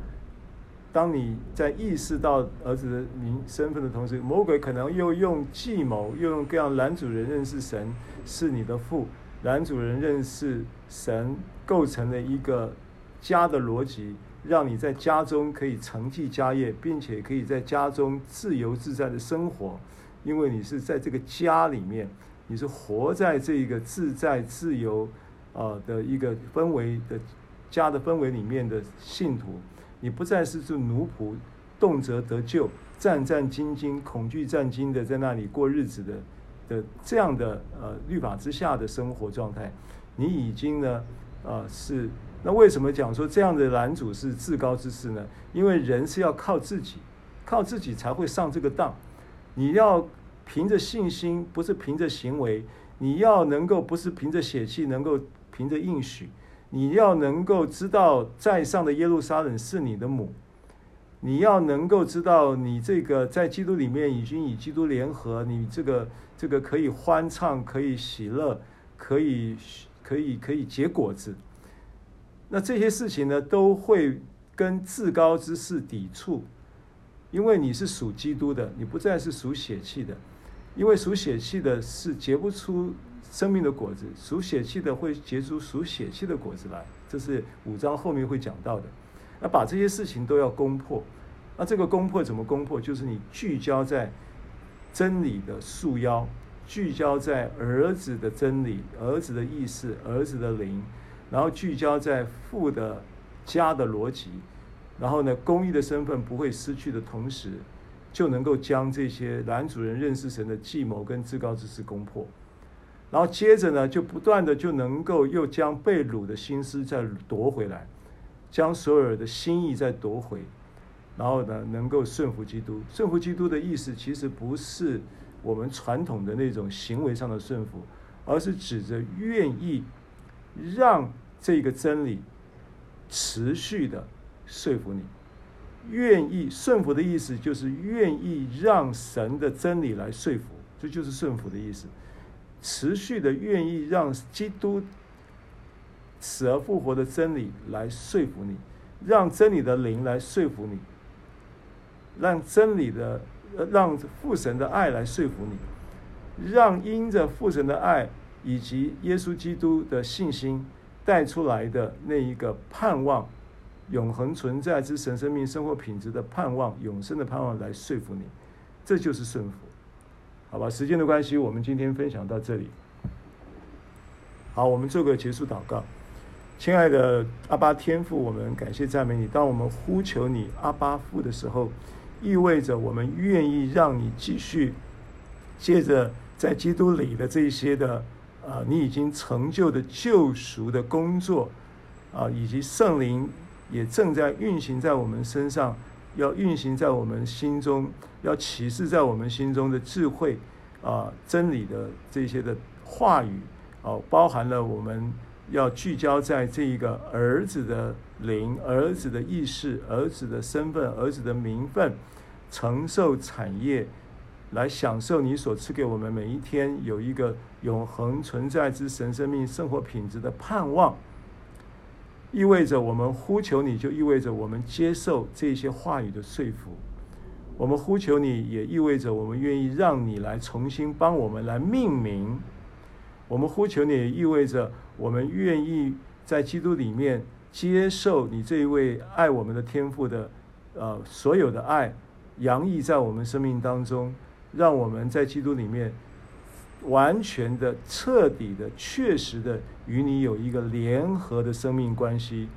当你在意识到儿子的名身份的同时，魔鬼可能又用计谋，又用各样男主人认识神是你的父，男主人认识神构成了一个家的逻辑，让你在家中可以承继家业，并且可以在家中自由自在的生活，因为你是在这个家里面，你是活在这个自在自由啊的一个氛围的家的氛围里面的信徒。你不再是做奴仆，动辄得咎，战战兢兢、恐惧战兢的在那里过日子的的这样的呃律法之下的生活状态，你已经呢啊、是那为什么讲说这样的男主是至高之士呢？因为人是要靠自己，靠自己才会上这个当。你要凭着信心，不是凭着行为；你要能够不是凭着血气，能够凭着应许。你要能够知道，在上的耶路撒冷是你的母；你要能够知道，你这个在基督里面已经与基督联合，你这个这个可以欢唱，可以喜乐，可以可以可以结果子。那这些事情呢，都会跟至高之事抵触，因为你是属基督的，你不再是属血气的，因为属血气的是结不出。生命的果子，属血气的会结出属血气的果子来，这是五章后面会讲到的。那把这些事情都要攻破，那这个攻破怎么攻破？就是你聚焦在真理的束腰，聚焦在儿子的真理、儿子的意思、儿子的灵，然后聚焦在父的家的逻辑，然后呢，公义的身份不会失去的同时，就能够将这些男主人认识神的计谋跟至高之事攻破。然后接着呢，就不断的就能够又将被掳的心思再夺回来，将所有的心意再夺回，然后呢，能够顺服基督。顺服基督的意思其实不是我们传统的那种行为上的顺服，而是指着愿意让这个真理持续的说服你。愿意顺服的意思就是愿意让神的真理来说服，这就是顺服的意思。持续的愿意让基督死而复活的真理来说服你，让真理的灵来说服你，让真理的让父神的爱来说服你，让因着父神的爱以及耶稣基督的信心带出来的那一个盼望，永恒存在之神生命生活品质的盼望，永生的盼望来说服你，这就是顺服。好吧，时间的关系，我们今天分享到这里。好，我们做个结束祷告。亲爱的阿巴天父，我们感谢赞美你。当我们呼求你阿巴父的时候，意味着我们愿意让你继续借着在基督里的这些的啊，你已经成就的救赎的工作啊，以及圣灵也正在运行在我们身上。要运行在我们心中，要启示在我们心中的智慧啊，真理的这些的话语啊，包含了我们要聚焦在这一个儿子的灵、儿子的意识、儿子的身份、儿子的名分，承受产业，来享受你所赐给我们每一天有一个永恒存在之神生命生活品质的盼望。意味着我们呼求你，就意味着我们接受这些话语的说服。我们呼求你，也意味着我们愿意让你来重新帮我们来命名。我们呼求你，也意味着我们愿意在基督里面接受你这一位爱我们的天父的呃所有的爱，洋溢在我们生命当中，让我们在基督里面完全的、彻底的、确实的与你有一个联合的生命关系、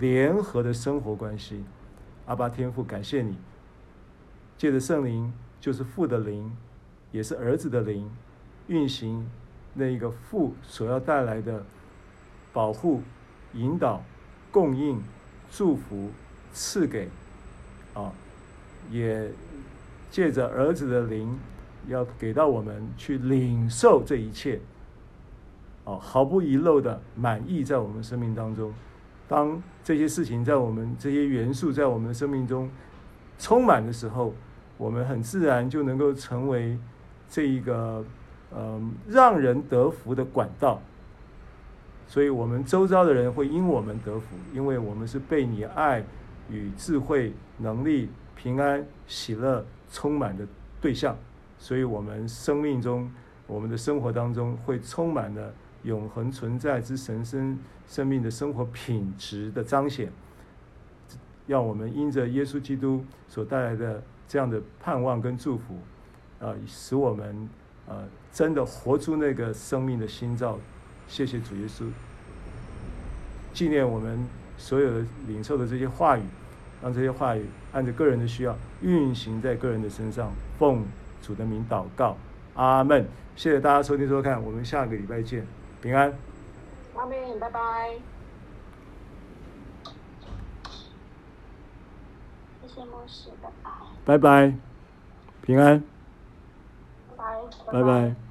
联合的生活关系。阿爸天父，感谢你，借着圣灵，就是父的灵，也是儿子的灵，运行那一个父所要带来的保护、引导、供应、祝福、赐给，啊，也借着儿子的灵，要给到我们去领受这一切，啊，毫不遗漏的满意在我们生命当中。当这些事情在我们这些元素在我们生命中充满的时候，我们很自然就能够成为这一个呃让人得福的管道。所以，我们周遭的人会因我们得福，因为我们是被你爱与智慧、能力、平安、喜乐充满的对象。所以，我们生命中、我们的生活当中会充满了永恒存在之神圣。生命的生活品质的彰显，让我们因着耶稣基督所带来的这样的盼望跟祝福，啊，使我们啊真的活出那个生命的心照。谢谢主耶稣，纪念我们所有的领受的这些话语，让这些话语按着个人的需要运行在个人的身上。奉主的名祷告，阿门。谢谢大家收听收看，我们下个礼拜见，平安。阿门，拜拜。谢谢牧师的爱。拜拜，平安。拜拜。拜拜。